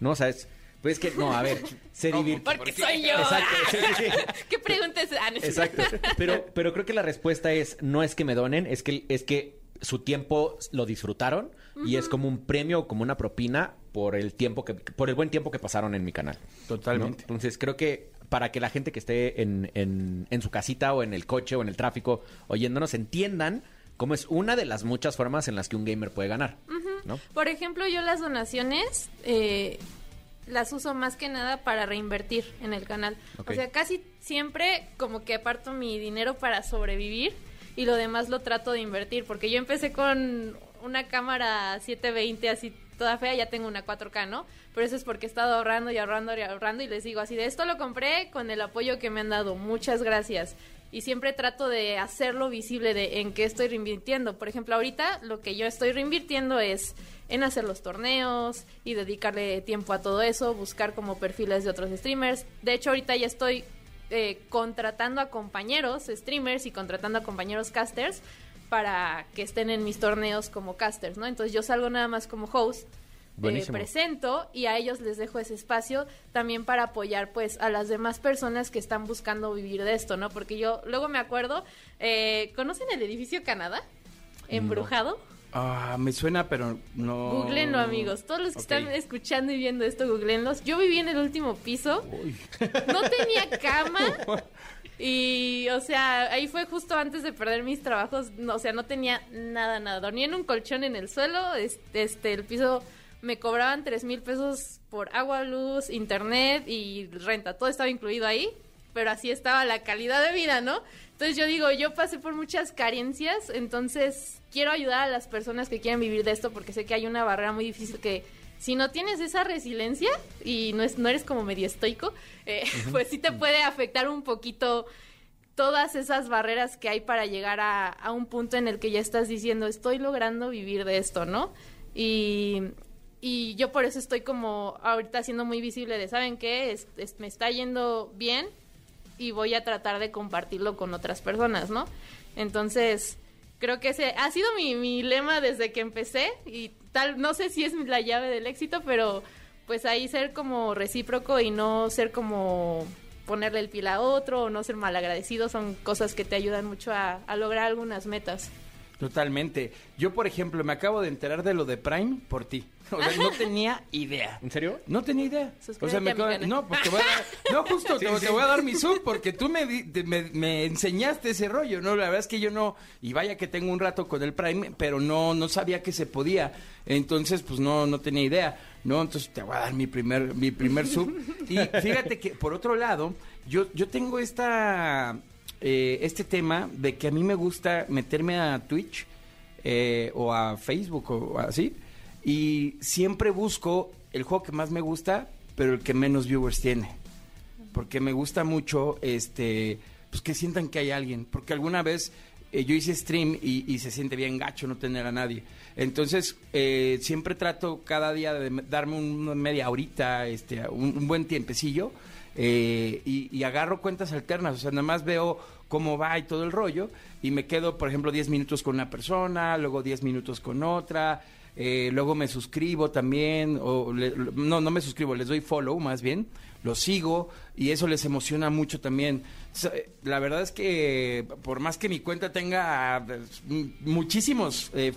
No, ¿sabes? Pues es que, no, a ver, se divierte. Porque soy yo. Exacto, sí, sí, sí. ¿Qué preguntas? Es- Exacto. Pero, pero creo que la respuesta es, no es que me donen, es que, es que su tiempo lo disfrutaron y es como un premio, como una propina por el tiempo que, por el buen tiempo que pasaron en mi canal. Totalmente. ¿no? Entonces creo que para que la gente que esté en, en, en su casita o en el coche o en el tráfico oyéndonos entiendan cómo es una de las muchas formas en las que un gamer puede ganar. ¿no? Por ejemplo, yo las donaciones eh, las uso más que nada para reinvertir en el canal. O sea, casi siempre como que aparto mi dinero para sobrevivir y lo demás lo trato de invertir, porque yo empecé con una cámara 720 así toda fea, ya tengo una 4K, ¿no? Pero eso es porque he estado ahorrando y ahorrando y ahorrando y les digo así de esto lo compré con el apoyo que me han dado. Muchas gracias. Y siempre trato de hacerlo visible de en qué estoy reinvirtiendo. Por ejemplo, ahorita lo que yo estoy reinvirtiendo es en hacer los torneos y dedicarle tiempo a todo eso, buscar como perfiles de otros streamers. De hecho, ahorita ya estoy eh, contratando a compañeros streamers y contratando a compañeros casters para que estén en mis torneos como casters, ¿no? Entonces yo salgo nada más como host, eh, Buenísimo. presento y a ellos les dejo ese espacio también para apoyar pues a las demás personas que están buscando vivir de esto, ¿no? Porque yo luego me acuerdo, eh, ¿conocen el edificio Canadá? Embrujado. Ah, me suena, pero no. Googleenlo, amigos. Todos los que están escuchando y viendo esto, googleenlos. Yo viví en el último piso. No tenía cama. Y, o sea, ahí fue justo antes de perder mis trabajos. No, o sea, no tenía nada, nada. Dormía en un colchón en el suelo. Este, este el piso me cobraban tres mil pesos por agua, luz, internet y renta. Todo estaba incluido ahí. Pero así estaba la calidad de vida, ¿no? Entonces yo digo, yo pasé por muchas carencias, entonces quiero ayudar a las personas que quieren vivir de esto porque sé que hay una barrera muy difícil que si no tienes esa resiliencia y no, es, no eres como medio estoico, eh, pues sí te puede afectar un poquito todas esas barreras que hay para llegar a, a un punto en el que ya estás diciendo, estoy logrando vivir de esto, ¿no? Y, y yo por eso estoy como ahorita siendo muy visible de, ¿saben qué? Es- es- me está yendo bien y voy a tratar de compartirlo con otras personas, ¿no? Entonces, creo que ese ha sido mi, mi lema desde que empecé y tal, no sé si es la llave del éxito, pero pues ahí ser como recíproco y no ser como ponerle el pila a otro o no ser malagradecido son cosas que te ayudan mucho a, a lograr algunas metas. Totalmente. Yo, por ejemplo, me acabo de enterar de lo de Prime por ti. O sea, no tenía idea. ¿En serio? No tenía idea. Suscríbete O sea, me acabo- no, porque voy a dar- no, justo te, te voy a dar mi sub porque tú me, di- te- me, me enseñaste ese rollo, ¿no? La verdad es que yo no, y vaya que tengo un rato con el Prime, pero no, no sabía que se podía. Entonces, pues no, no tenía idea, ¿no? Entonces te voy a dar mi primer, mi primer sub. Y fíjate que, por otro lado, yo, yo tengo esta, eh, este tema de que a mí me gusta meterme a Twitch eh, o a Facebook o así. Y siempre busco el juego que más me gusta, pero el que menos viewers tiene. Porque me gusta mucho, este, pues que sientan que hay alguien. Porque alguna vez eh, yo hice stream y, se siente bien gacho no tener a nadie. Entonces, eh, siempre trato cada día de me- darme un- una media horita, este, un buen tiempecillo. Eh, y, y agarro cuentas alternas, o sea, nada más veo cómo va y todo el rollo, y me quedo, por ejemplo, 10 minutos con una persona, luego 10 minutos con otra, eh, luego me suscribo también, o le- no, no me suscribo, les doy follow más bien, los sigo y eso les emociona mucho también. La verdad es que por más que mi cuenta tenga eh, m- muchísimos eh,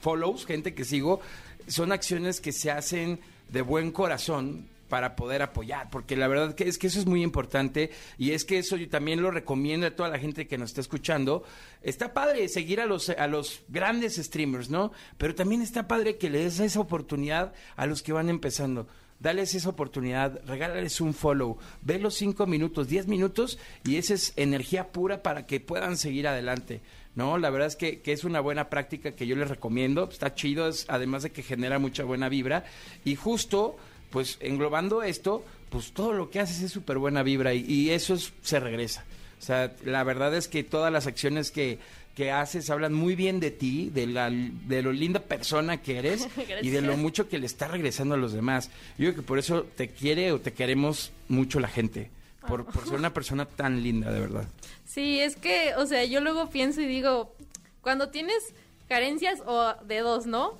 follows, gente que sigo, son acciones que se hacen de buen corazón para poder apoyar, porque la verdad que es que eso es muy importante y es que eso yo también lo recomiendo a toda la gente que nos está escuchando. Está padre seguir a los a los grandes streamers, ¿no? Pero también está padre que le des esa oportunidad a los que van empezando. Dales esa oportunidad, regálales un follow, ve los cinco minutos, diez minutos y esa es energía pura para que puedan seguir adelante. No, la verdad es que, es una buena práctica que yo les recomiendo. Está chido, además de que genera mucha buena vibra. Y justo, pues englobando esto, pues todo lo que haces es súper buena vibra y, y eso es- se regresa. O sea, la verdad es que todas las acciones que, que haces hablan muy bien de ti, de, la, de lo linda persona que eres y de lo mucho que le está regresando a los demás. Yo creo que por eso te quiere o te queremos mucho la gente, por, por ser una persona tan linda, de verdad. Sí, es que, o sea, yo luego pienso y digo, cuando tienes carencias o de dos, ¿no?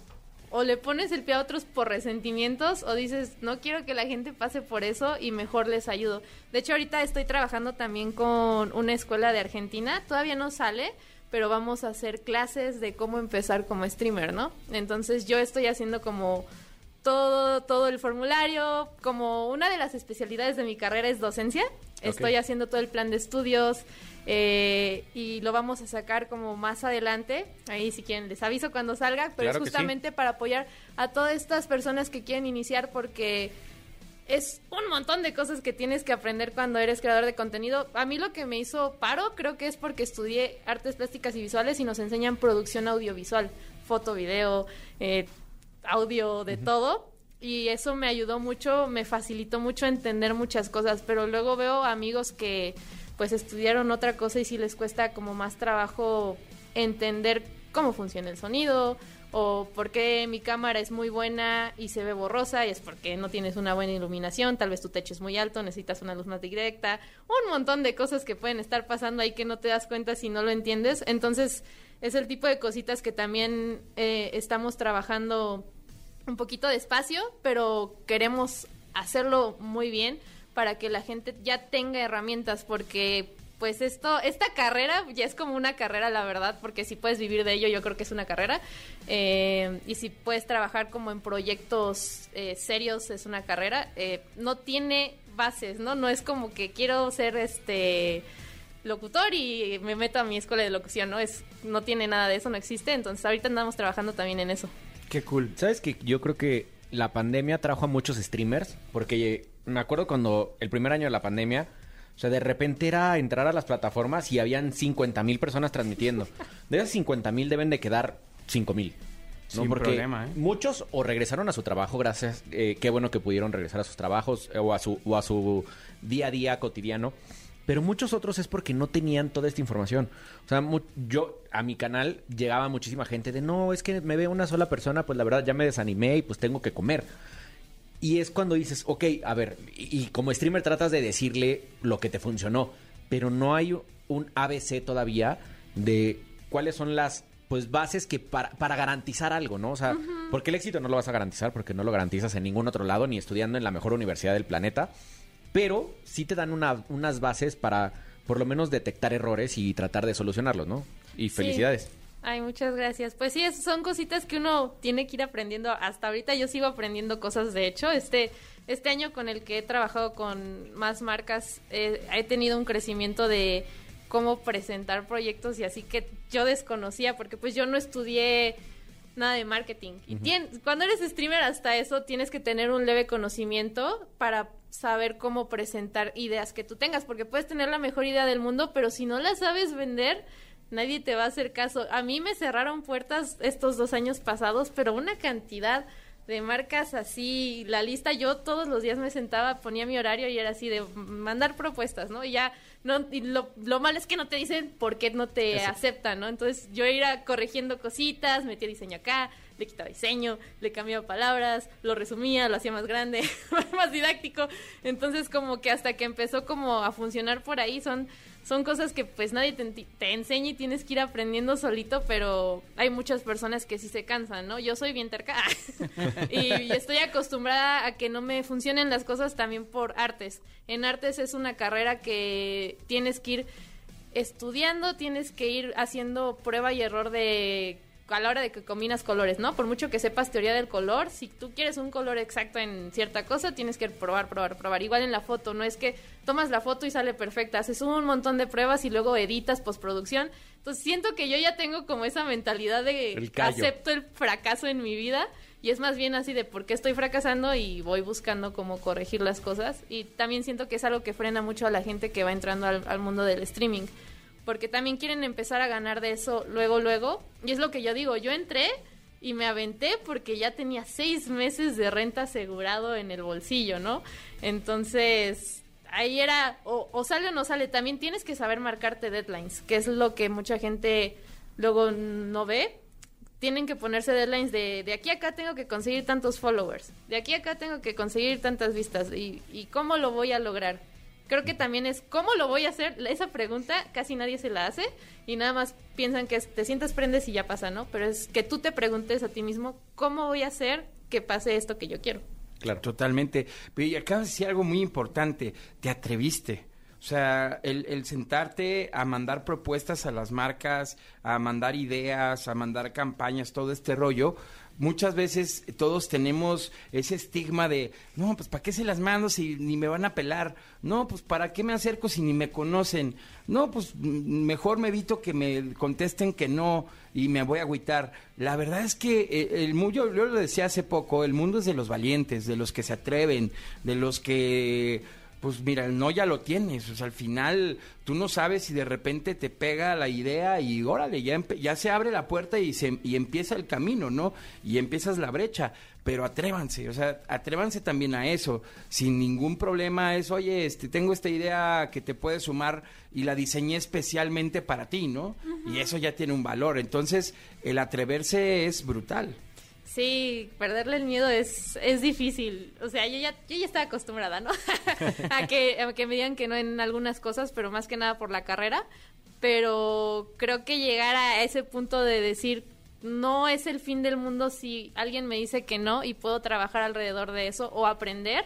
O le pones el pie a otros por resentimientos o dices, no quiero que la gente pase por eso y mejor les ayudo. De hecho, ahorita estoy trabajando también con una escuela de Argentina, todavía no sale, pero vamos a hacer clases de cómo empezar como streamer, ¿no? Entonces yo estoy haciendo como todo, todo el formulario, como una de las especialidades de mi carrera es docencia. Estoy haciendo todo el plan de estudios eh, y lo vamos a sacar como más adelante. Ahí si quieren les aviso cuando salga, pero Claro es sí. justamente para apoyar a todas estas personas que quieren iniciar porque es un montón de cosas que tienes que aprender cuando eres creador de contenido. A mí lo que me hizo paro creo que es porque estudié artes plásticas y visuales y nos enseñan producción audiovisual, foto, video, eh, audio, de todo. Y eso me ayudó mucho, me facilitó mucho entender muchas cosas, pero luego veo amigos que pues estudiaron otra cosa y sí les cuesta como más trabajo entender cómo funciona el sonido o por qué mi cámara es muy buena y se ve borrosa y es porque no tienes una buena iluminación, tal vez tu techo es muy alto, necesitas una luz más directa, un montón de cosas que pueden estar pasando ahí que no te das cuenta si no lo entiendes. Entonces es el tipo de cositas que también eh, estamos trabajando un poquito despacio, pero queremos hacerlo muy bien para que la gente ya tenga herramientas, porque pues esto, esta carrera ya es como una carrera, la verdad, porque si puedes vivir de ello, yo creo que es una carrera, eh, y si puedes trabajar como en proyectos eh, serios, es una carrera, eh, no tiene bases, ¿no? No es como que quiero ser este locutor y me meto a mi escuela de locución, ¿no? Es, no tiene nada de eso, no existe, entonces ahorita andamos trabajando también en eso. Qué cool. ¿Sabes que Yo creo que la pandemia trajo a muchos streamers, porque me acuerdo cuando el primer año de la pandemia, o sea, de repente era entrar a las plataformas y habían 50 mil personas transmitiendo. De esas 50 mil deben de quedar 5 mil. ¿no? Sin Porque problema, ¿eh? muchos o regresaron a su trabajo, gracias, eh, qué bueno que pudieron regresar a sus trabajos eh, o, a su, o a su día a día cotidiano. Pero muchos otros es porque no tenían toda esta información. O sea, mu- yo a mi canal llegaba muchísima gente de no, es que me ve una sola persona, pues la verdad ya me desanimé y pues tengo que comer. Y es cuando dices, ok, a ver, y, y como streamer tratas de decirle lo que te funcionó, pero no hay un ABC todavía de cuáles son las pues bases que para, para garantizar algo, ¿no? O sea, porque el éxito no lo vas a garantizar porque no lo garantizas en ningún otro lado ni estudiando en la mejor universidad del planeta, pero sí te dan una- unas bases para por lo menos detectar errores y tratar de solucionarlos, ¿no? Y Sí. felicidades. Ay, muchas gracias. Pues sí, son cositas que uno tiene que ir aprendiendo. Hasta ahorita yo sigo aprendiendo cosas, de hecho. Este, este año con el que he trabajado con más marcas, eh, he tenido un crecimiento de cómo presentar proyectos y así que yo desconocía, porque pues yo no estudié nada de marketing. Y tien- cuando eres streamer hasta eso tienes que tener un leve conocimiento para saber cómo presentar ideas que tú tengas, porque puedes tener la mejor idea del mundo, pero si no la sabes vender, nadie te va a hacer caso. A mí me cerraron puertas estos dos años pasados, pero una cantidad de marcas así, la lista, yo todos los días me sentaba, ponía mi horario y era así de mandar propuestas, ¿no? Y ya, no, y lo, lo malo es que no te dicen por qué no te aceptan, ¿no? Entonces yo iba corrigiendo cositas, metía diseño acá, le quitaba diseño, le cambiaba palabras, lo resumía, lo hacía más grande, más didáctico. Entonces como que hasta que empezó como a funcionar por ahí son son cosas que pues nadie te, enseña y tienes que ir aprendiendo solito, pero hay muchas personas que sí se cansan, ¿no? Yo soy bien terca y estoy acostumbrada a que no me funcionen las cosas también por artes. En artes es una carrera que tienes que ir estudiando, tienes que ir haciendo prueba y error de a la hora de que combinas colores, ¿no? Por mucho que sepas teoría del color, si tú quieres un color exacto en cierta cosa, tienes que probar, probar, probar. Igual en la foto, no es que tomas la foto y sale perfecta, haces un montón de pruebas y luego editas postproducción. Entonces siento que yo ya tengo como esa mentalidad de El acepto el fracaso en mi vida y es más bien así de por qué estoy fracasando y voy buscando cómo corregir las cosas. Y también siento que es algo que frena mucho a la gente que va entrando al, al mundo del streaming porque también quieren empezar a ganar de eso luego, luego. Y es lo que yo digo, yo entré y me aventé porque ya tenía seis meses de renta asegurado en el bolsillo, ¿no? Entonces, ahí era, o, sale o no sale, también tienes que saber marcarte deadlines, que es lo que mucha gente luego no ve. Tienen que ponerse deadlines de, de aquí a acá tengo que conseguir tantos followers, de aquí a acá tengo que conseguir tantas vistas y, y cómo lo voy a lograr. Creo que también es cómo lo voy a hacer. Esa pregunta casi nadie se la hace y nada más piensan que te sientas, prendes y ya pasa, ¿no? Pero es que tú te preguntes a ti mismo cómo voy a hacer que pase esto que yo quiero. Claro. Totalmente. Pero y acabas de decir algo muy importante. Te atreviste. O sea, el, el, sentarte a mandar propuestas a las marcas, a mandar ideas, a mandar campañas, todo este rollo, muchas veces todos tenemos ese estigma de, no, pues ¿para qué se las mando si ni me van a pelar? No, pues ¿para qué me acerco si ni me conocen? No, pues mejor me evito que me contesten que no y me voy a agüitar. La verdad es que eh, el mundo, yo lo decía hace poco, el mundo es de los valientes, de los que se atreven, de los que pues mira, el no ya lo tienes. O sea, al final tú no sabes si de repente te pega la idea y órale, ya, ya se abre la puerta y, se, y empieza el camino, ¿no? Y empiezas la brecha. Pero atrévanse, o sea, atrévanse también a eso. Sin ningún problema es, oye, este, tengo esta idea que te puede sumar y la diseñé especialmente para ti, ¿no? Uh -huh. Y eso ya tiene un valor. Entonces, el atreverse es brutal. Sí, perderle el miedo es, es difícil. O sea, yo ya, yo ya estaba acostumbrada, ¿no? a, que, a que me digan que no en algunas cosas, pero más que nada por la carrera. Pero creo que llegar a ese punto de decir, no es el fin del mundo si alguien me dice que no y puedo trabajar alrededor de eso o aprender,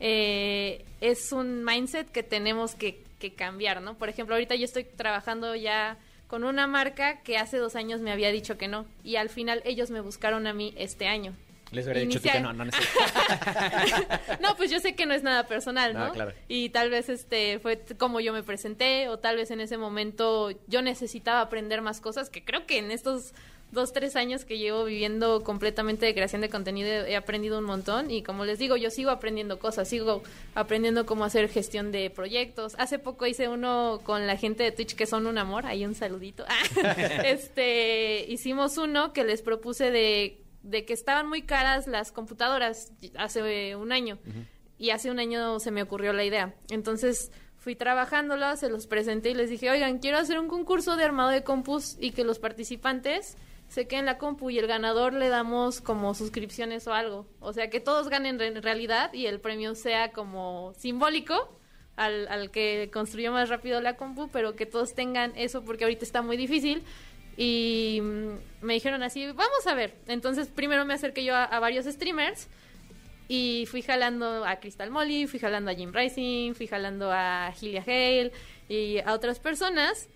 eh, es un mindset que tenemos que, que cambiar, ¿no? Por ejemplo, ahorita yo estoy trabajando ya con una marca que hace dos años me había dicho que no. Y al final ellos me buscaron a mí este año. Les hubiera dicho que no, no, no, no, pues yo sé que no es nada personal, ¿no? No, claro. Y tal vez este fue como yo me presenté o tal vez en ese momento yo necesitaba aprender más cosas que creo que en estos dos, tres años que llevo viviendo completamente de creación de contenido he aprendido un montón y como les digo, yo sigo aprendiendo cosas, sigo aprendiendo cómo hacer gestión de proyectos. Hace poco hice uno con la gente de Twitch que son un amor, ahí un saludito. este, hicimos uno que les propuse de, de que estaban muy caras las computadoras hace un año uh -huh. y hace un año se me ocurrió la idea. Entonces fui trabajándolo, se los presenté y les dije, oigan, quiero hacer un concurso de armado de compus y que los participantes se queden la compu y el ganador le damos como suscripciones o algo. O sea, que todos ganen en realidad y el premio sea como simbólico al, al que construyó más rápido la compu, pero que todos tengan eso porque ahorita está muy difícil. Y me dijeron así, vamos a ver. Entonces primero me acerqué yo a, a varios streamers y fui jalando a Crystal Molly, fui jalando a Jim Rising, fui jalando a Gilia Hale y a otras personas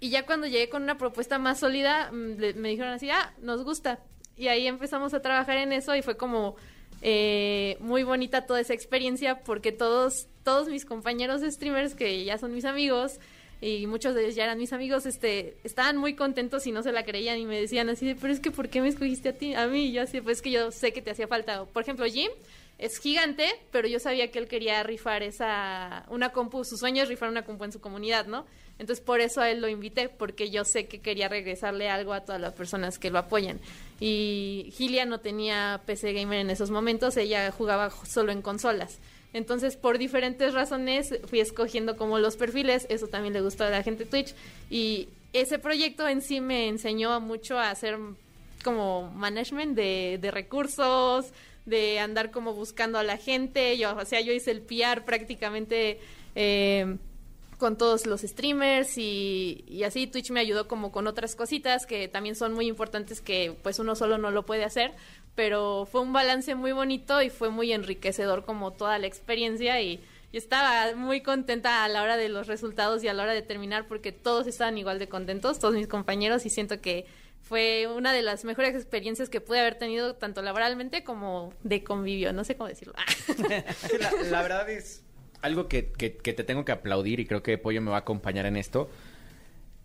y ya cuando llegué con una propuesta más sólida, me dijeron así, ah, nos gusta. Y ahí empezamos a trabajar en eso y fue como eh, muy bonita toda esa experiencia porque todos, todos mis compañeros streamers, que ya son mis amigos, y muchos de ellos ya eran mis amigos, este, estaban muy contentos y no se la creían y me decían así pero es que ¿por qué me escogiste a ti, a mí? Y yo así, pues es que yo sé que te hacía falta. Por ejemplo, Jim es gigante, pero yo sabía que él quería rifar esa, una compu, su sueño es rifar una compu en su comunidad, ¿no? Entonces por eso a él lo invité, porque yo sé que quería regresarle algo a todas las personas que lo apoyan. Y Gilia no tenía PC gamer en esos momentos, ella jugaba solo en consolas. Entonces, por diferentes razones, fui escogiendo como los perfiles, eso también le gustó a la gente Twitch. Y ese proyecto en sí me enseñó mucho a hacer como management de, recursos, de andar como buscando a la gente. Yo, o sea, yo hice el PR prácticamente eh, con todos los streamers y, así Twitch me ayudó como con otras cositas que también son muy importantes que pues uno solo no lo puede hacer pero fue un balance muy bonito y fue muy enriquecedor como toda la experiencia y estaba muy contenta a la hora de los resultados y a la hora de terminar porque todos estaban igual de contentos, todos mis compañeros y siento que fue una de las mejores experiencias que pude haber tenido tanto laboralmente como de convivio, no sé cómo decirlo. la, verdad es algo que, que, que te tengo que aplaudir y creo que Pollo me va a acompañar en esto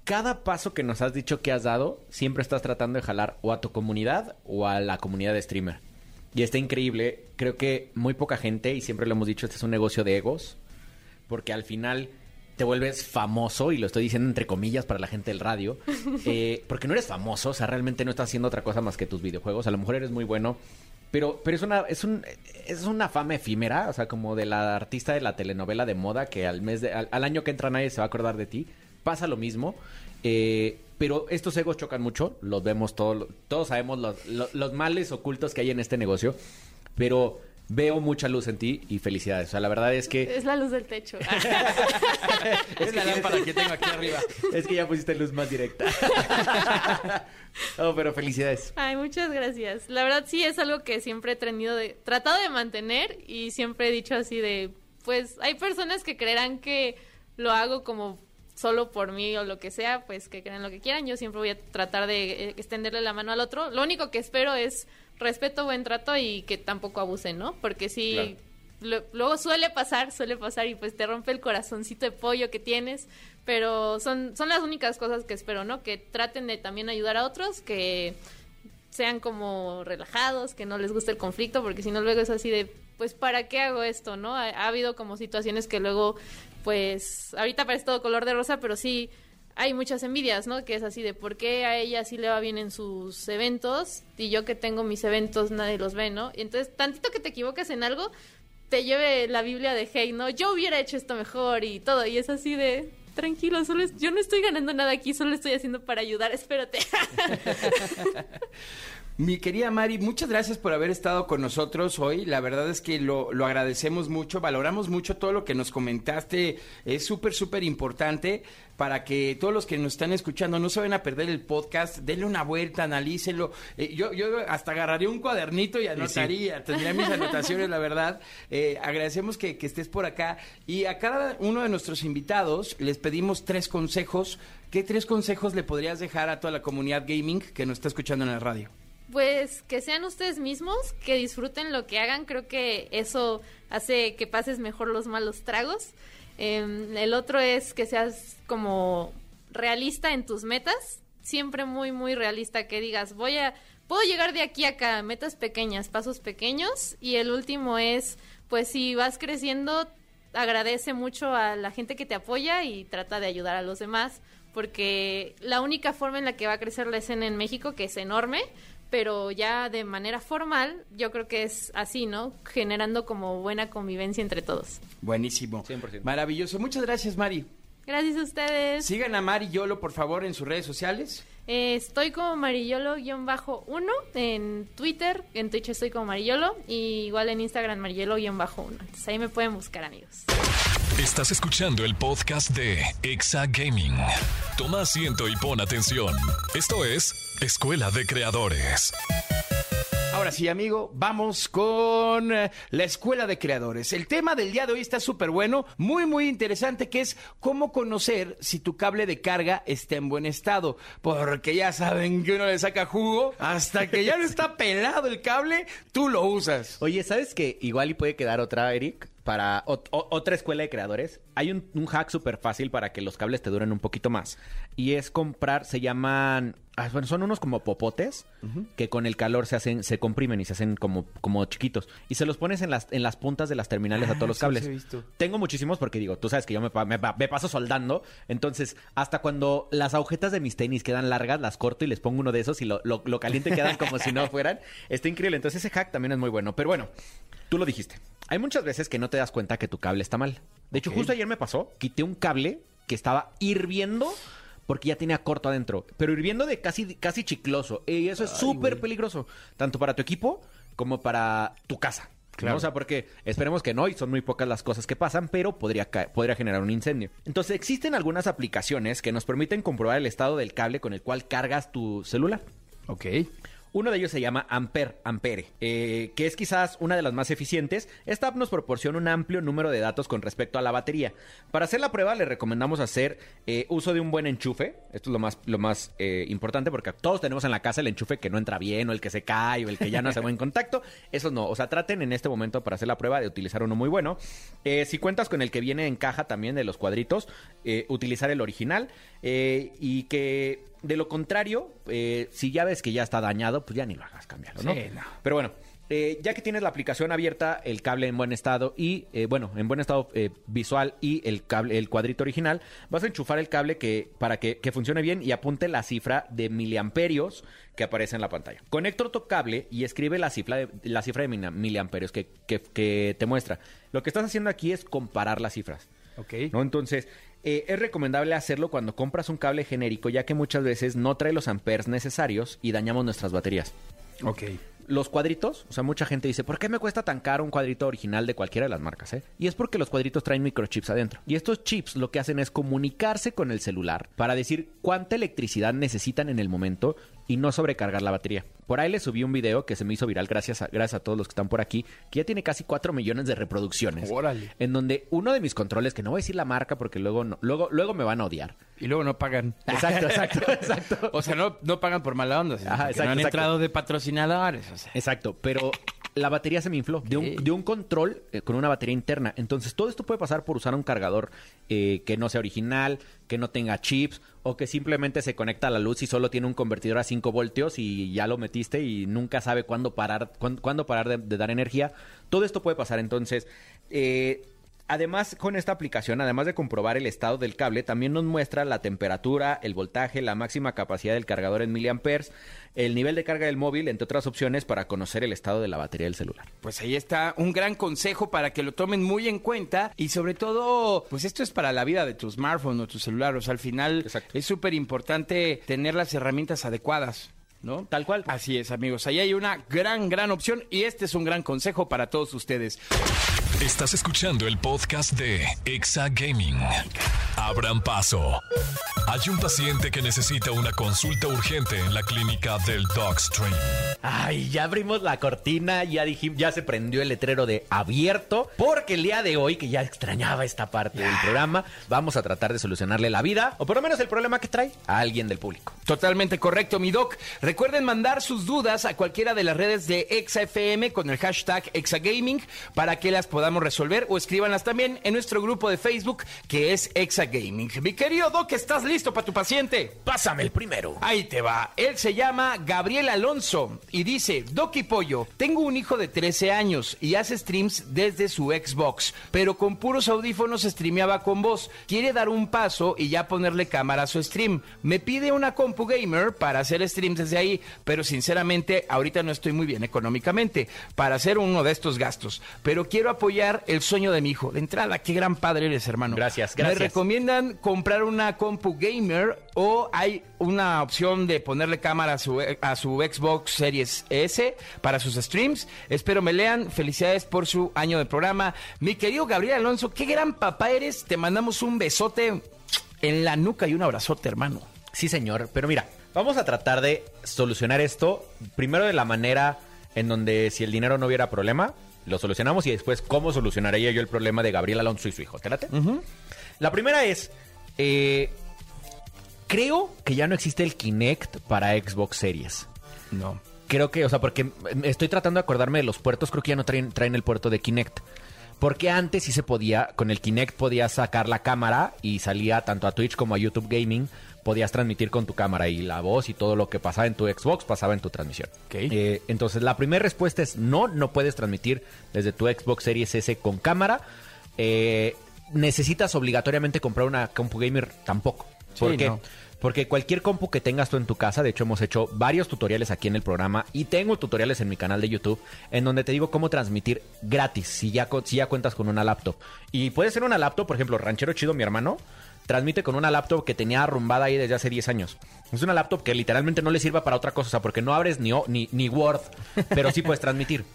cada paso que nos has dicho que has dado, siempre estás tratando de jalar o a tu comunidad o a la comunidad de streamer. Y está increíble. Creo que muy poca gente, y siempre lo hemos dicho, este es un negocio de egos. Porque al final te vuelves famoso, y lo estoy diciendo entre comillas para la gente del radio, eh, porque no eres famoso, o sea, realmente no estás haciendo otra cosa más que tus videojuegos. A lo mejor eres muy bueno, pero, pero es una, es un, es una fama efímera, o sea, como de la artista de la telenovela de moda que al mes de, al, al año que entra nadie se va a acordar de ti. Pasa lo mismo. eh, pero estos egos chocan mucho, los vemos todos, todos sabemos los, los, los males ocultos que hay en este negocio, pero veo mucha luz en ti y felicidades. O sea, la verdad es que Es la luz del techo. Es la lámpara que tengo aquí arriba. es que ya pusiste luz más directa. oh, pero felicidades. Ay, muchas gracias. La verdad sí es algo que siempre he tenido de, tratado de mantener y siempre he dicho así de, pues hay personas que creerán que lo hago como solo por mí o lo que sea, pues que crean lo que quieran. Yo siempre voy a tratar de eh, extenderle la mano al otro. Lo único que espero es respeto, buen trato y que tampoco abusen, ¿no? Porque sí, Claro. lo- luego suele pasar, suele pasar y pues te rompe el corazoncito de pollo que tienes, pero son, son las únicas cosas que espero, ¿no? Que traten de también ayudar a otros, que sean como relajados, que no les guste el conflicto, porque si no luego es así de, pues, ¿para qué hago esto, no? Ha, ha habido como situaciones que luego, pues, ahorita parece todo color de rosa, pero sí hay muchas envidias, ¿no? Que es así de, ¿por qué a ella sí le va bien en sus eventos y yo que tengo mis eventos nadie los ve, ¿no? Y entonces, tantito que te equivoques en algo, te lleve la Biblia de hey, ¿no? Yo hubiera hecho esto mejor y todo, y es así de... Tranquilo, solo es- yo no estoy ganando nada aquí, solo estoy haciendo para ayudar, espérate. Mi querida Mari, muchas gracias por haber estado con nosotros hoy. La verdad es que lo, lo agradecemos mucho, valoramos mucho todo lo que nos comentaste. Es súper, súper importante para que todos los que nos están escuchando no se vayan a perder el podcast. Denle una vuelta, analícenlo. Eh, yo, yo hasta agarraría un cuadernito y anotaría, tendría mis anotaciones, la verdad. Eh, agradecemos que, que estés por acá. Y a cada uno de nuestros invitados les pedimos tres consejos. ¿Qué tres consejos le podrías dejar a toda la comunidad gaming que nos está escuchando en la radio? Pues que sean ustedes mismos, que disfruten lo que hagan, creo que eso hace que pases mejor los malos tragos. Em, el otro es que seas como realista en tus metas, siempre muy, muy realista, que digas, voy a, puedo llegar de aquí a acá, metas pequeñas, pasos pequeños. Y el último es, pues si vas creciendo, agradece mucho a la gente que te apoya y trata de ayudar a los demás, porque la única forma en la que va a crecer la escena en México, que es enorme, pero ya de manera formal, yo creo que es así, ¿no? Generando como buena convivencia entre todos. Buenísimo. 100%. Maravilloso. Muchas gracias, Mari. Gracias a ustedes. Sigan a Mari Yolo, por favor, en sus redes sociales. Eh, estoy como Marillolo-1 en Twitter, en Twitch estoy como Marillolo, y igual en Instagram Marillolo-1. Entonces ahí me pueden buscar, amigos. Estás escuchando el podcast de Exa Gaming. Toma asiento y pon atención. Esto es Escuela de Creadores. Ahora sí, amigo, vamos con eh, la Escuela de Creadores. El tema del día de hoy está súper bueno, muy, muy interesante, que es cómo conocer si tu cable de carga está en buen estado. Porque ya saben que uno le saca jugo, hasta que ya no está pelado el cable, tú lo usas. Oye, ¿sabes que igual y puede quedar otra, Eric? Para o- otra escuela de creadores. Hay un, un hack súper fácil para que los cables te duren un poquito más. Y es comprar, se llaman... ah, bueno, son unos como popotes que con el calor se hacen, se comprimen y se hacen como, como chiquitos. Y se los pones en las, en las puntas de las terminales a Ah, todos los sí, cables. sí he visto. Tengo muchísimos porque digo, tú sabes que yo me, pa- me pa- me paso soldando. Entonces, hasta cuando las agujetas de mis tenis quedan largas, las corto y les pongo uno de esos y lo, lo, lo caliente quedan como si no fueran. Está increíble. Entonces, ese hack también es muy bueno. Pero bueno, tú lo dijiste. Hay muchas veces que no te das cuenta que tu cable está mal. De hecho, justo ayer me pasó, quité un cable que estaba hirviendo porque ya tenía corto adentro, pero hirviendo de casi, casi chicloso. Y eso es súper peligroso, tanto para tu equipo como para tu casa. ¿no? Claro. O sea, porque esperemos que no, y son muy pocas las cosas que pasan, pero podría, podría generar un incendio. Entonces, existen algunas aplicaciones que nos permiten comprobar el estado del cable con el cual cargas tu celular. Ok. Uno de ellos se llama Ampere, Ampere eh, que es quizás una de las más eficientes. Esta app nos proporciona un amplio número de datos con respecto a la batería. Para hacer la prueba le recomendamos hacer eh, uso de un buen enchufe. Esto es lo más, lo más eh, importante porque todos tenemos en la casa el enchufe que no entra bien o el que se cae o el que ya no hace buen contacto. Eso no, o sea, traten en este momento para hacer la prueba de utilizar uno muy bueno. Si cuentas con el que viene en caja también de los cuadritos, utilizar el original y que de lo contrario, eh, si ya ves que ya está dañado, pues ya ni lo hagas cambiarlo, ¿no? Sí, no. Pero bueno, Eh, ya que tienes la aplicación abierta, el cable en buen estado y, eh, bueno, en buen estado eh, visual y el cable, el cuadrito original, vas a enchufar el cable que, para que, que funcione bien y apunte la cifra de miliamperios que aparece en la pantalla. Conecta otro cable y escribe la cifra de, la cifra de miliamperios que, que- que te muestra. Lo que estás haciendo aquí es comparar las cifras. Ok. ¿no? Entonces, eh, es recomendable hacerlo cuando compras un cable genérico, ya que muchas veces no trae los amperes necesarios y dañamos nuestras baterías. Ok. Los cuadritos, o sea, mucha gente dice, ¿por qué me cuesta tan caro un cuadrito original de cualquiera de las marcas? eh?" Y es porque los cuadritos traen microchips adentro. Y estos chips lo que hacen es comunicarse con el celular para decir cuánta electricidad necesitan en el momento y no sobrecargar la batería. Por ahí les subí un video que se me hizo viral gracias a, gracias a todos los que están por aquí, que ya tiene casi 4 millones de reproducciones. Órale. En donde uno de mis controles, que no voy a decir la marca porque luego, no- luego, luego me van a odiar. Y luego no pagan. Exacto, exacto, exacto. O sea, no, no pagan por mala onda. sino Ajá, porque exacto, no han exacto. entrado de patrocinadores. o sea. Exacto, pero la batería se me infló de un, de un control eh, con una batería interna. Entonces, todo esto puede pasar por usar un cargador eh, que no sea original, que no tenga chips o que simplemente se conecta a la luz y solo tiene un convertidor a 5 voltios y ya lo metiste y nunca sabe cuándo parar, cuándo, cuándo parar de, de dar energía. Todo esto puede pasar. Entonces, eh, Además, con esta aplicación, además de comprobar el estado del cable, también nos muestra la temperatura, el voltaje, la máxima capacidad del cargador en miliamperes, el nivel de carga del móvil, entre otras opciones, para conocer el estado de la batería del celular. Pues ahí está un gran consejo para que lo tomen muy en cuenta y sobre todo, pues esto es para la vida de tu smartphone o tu celular. O sea, al final Exacto. es súper importante tener las herramientas adecuadas. ¿No? Tal cual. Así es, amigos. Ahí hay una gran, gran opción y este es un gran consejo para todos ustedes. Estás escuchando el podcast de Exa Gaming. Abran paso. Hay un paciente que necesita una consulta urgente en la clínica del Dogstream. Ay, ya abrimos la cortina, ya dijimos, ya se prendió el letrero de abierto, porque el día de hoy, que ya extrañaba esta parte del programa, vamos a tratar de solucionarle la vida, o por lo menos el problema que trae, a alguien del público. Totalmente correcto, mi doc. Recuerden mandar sus dudas a cualquiera de las redes de ExaFM con el hashtag ExaGaming para que las podamos resolver o escríbanlas también en nuestro grupo de Facebook que es ExaGaming. Mi querido doc, ¿estás listo para tu paciente? Pásame el primero. Ahí te va. Él se llama Gabriel Alonso y dice, Doc y Pollo, tengo un hijo de 13 años y hace streams desde su Xbox, pero con puros audífonos streameaba con voz. Quiere dar un paso y ya ponerle cámara a su stream. Me pide una compu gamer para hacer streams desde ahí, pero sinceramente ahorita no estoy muy bien económicamente para hacer uno de estos gastos. Pero quiero apoyar el sueño de mi hijo. De entrada, qué gran padre eres, hermano. Gracias, Me gracias. recomiendan comprar una compu gamer o hay una opción de ponerle cámara a su, a su Xbox Series S para sus streams. Espero me lean. Felicidades por su año de programa. Mi querido Gabriel Alonso, qué gran papá eres. Te mandamos un besote en la nuca y un abrazote, hermano. Sí, señor, pero mira, vamos a tratar de solucionar esto primero de la manera en donde si el dinero no hubiera problema, lo solucionamos y después cómo solucionaría yo el problema de Gabriel Alonso y su hijo. ¿Te late? La primera es, eh, creo que ya no existe el Kinect para Xbox Series. No. Creo que, o sea, porque estoy tratando de acordarme de los puertos, creo que ya no traen, traen el puerto de Kinect. Porque antes sí se podía, con el Kinect podías sacar la cámara y salía tanto a Twitch como a YouTube Gaming, podías transmitir con tu cámara y la voz y todo lo que pasaba en tu Xbox pasaba en tu transmisión. Eh, entonces la primera respuesta es no, no puedes transmitir desde tu Xbox Series S con cámara. Eh, necesitas obligatoriamente comprar una compu gamer tampoco. ¿Por qué? no. Porque cualquier compu que tengas tú en tu casa, de hecho hemos hecho varios tutoriales aquí en el programa y tengo tutoriales en mi canal de YouTube en donde te digo cómo transmitir gratis si ya, si ya cuentas con una laptop. Y puede ser una laptop, por ejemplo, Ranchero Chido, mi hermano, transmite con una laptop que tenía arrumbada ahí desde hace 10 años. Es una laptop que literalmente no le sirva para otra cosa, o sea, porque no abres ni, ni, ni Word, pero sí puedes transmitir.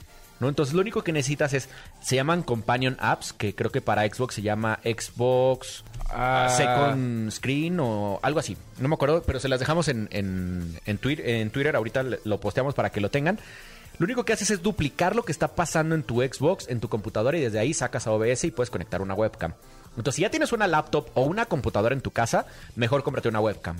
¿no? Entonces lo único que necesitas es, se llaman Companion Apps, que creo que para Xbox se llama Xbox Ah. Second Screen o algo así. No me acuerdo, pero se las dejamos en, en, en, Twitter, en Twitter. Ahorita lo posteamos para que lo tengan. Lo único que haces es duplicar lo que está pasando en tu Xbox, en tu computadora y desde ahí sacas a OBS y puedes conectar una webcam. Entonces, si ya tienes una laptop o una computadora en tu casa, mejor cómprate una webcam.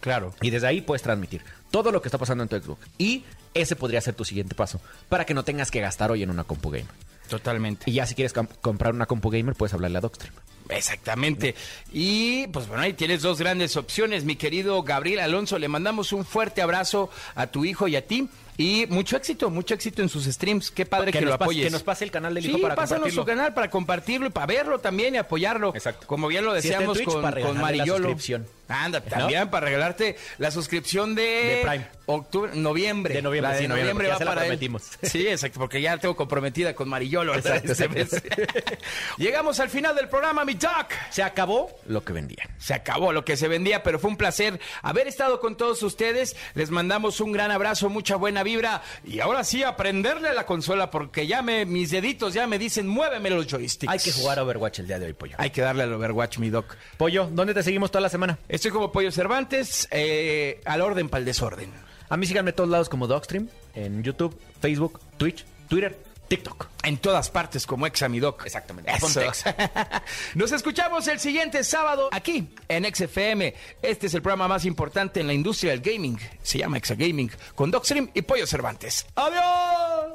Claro. Y desde ahí puedes transmitir todo lo que está pasando en tu Xbox. Y ese podría ser tu siguiente paso, para que no tengas que gastar hoy en una compu gamer. Totalmente. Y ya si quieres com- comprar una compu gamer, puedes hablarle a Docstream. Exactamente. Y pues bueno, ahí tienes dos grandes opciones, mi querido Gabriel Alonso. Le mandamos un fuerte abrazo a tu hijo y a ti. Y mucho éxito, mucho éxito en sus streams. Qué padre que, Que lo nos pase- apoyes. que nos pase el canal del hijo sí, para pásanos compartirlo. su canal para compartirlo y para verlo también y apoyarlo. Exacto. Como bien lo Si decíamos Twitch, con, para con suscripción. Anda, también para regalarte la suscripción de, De Prime. octubre, noviembre. De noviembre, La de sí, noviembre, ya va se la para él. Sí, exacto, porque ya la tengo comprometida con. Exacto, Este exacto. mes. Llegamos al final del programa, Doc. Se acabó lo que vendían. Se acabó lo que se vendía, pero fue un placer haber estado con todos ustedes. Les mandamos un gran abrazo, mucha buena vibra. Y ahora sí, aprenderle a la consola, porque ya me, mis deditos ya me dicen, muéveme los joysticks. Hay que jugar a Overwatch el día de hoy, Pollo. Hay que darle al Overwatch, mi Doc. Pollo, ¿dónde te seguimos toda la semana? Estoy como Pollo Cervantes, eh, al orden para el desorden. A mí síganme a todos lados como Dogstream, en YouTube, Facebook, Twitch, Twitter, TikTok. En todas partes como ex mi Doc. Exactamente. Eso. Nos escuchamos el siguiente sábado aquí en XFM. Este es el programa más importante en la industria del gaming. Se llama Exa Gaming con Docstream y Pollo Cervantes. ¡Adiós!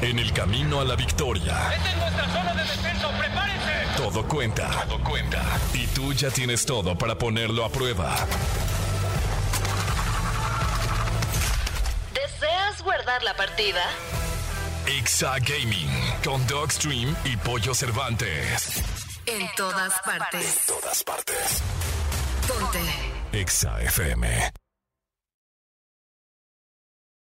En el camino a la victoria, Esta es nuestra zona de defensa, prepárense. todo cuenta. Todo cuenta. Y tú ya tienes todo para ponerlo a prueba. ¿Deseas guardar la partida? Exa Gaming con Dogstream y Pollo Cervantes. En todas partes. Todas partes. Ponte. Exa FM.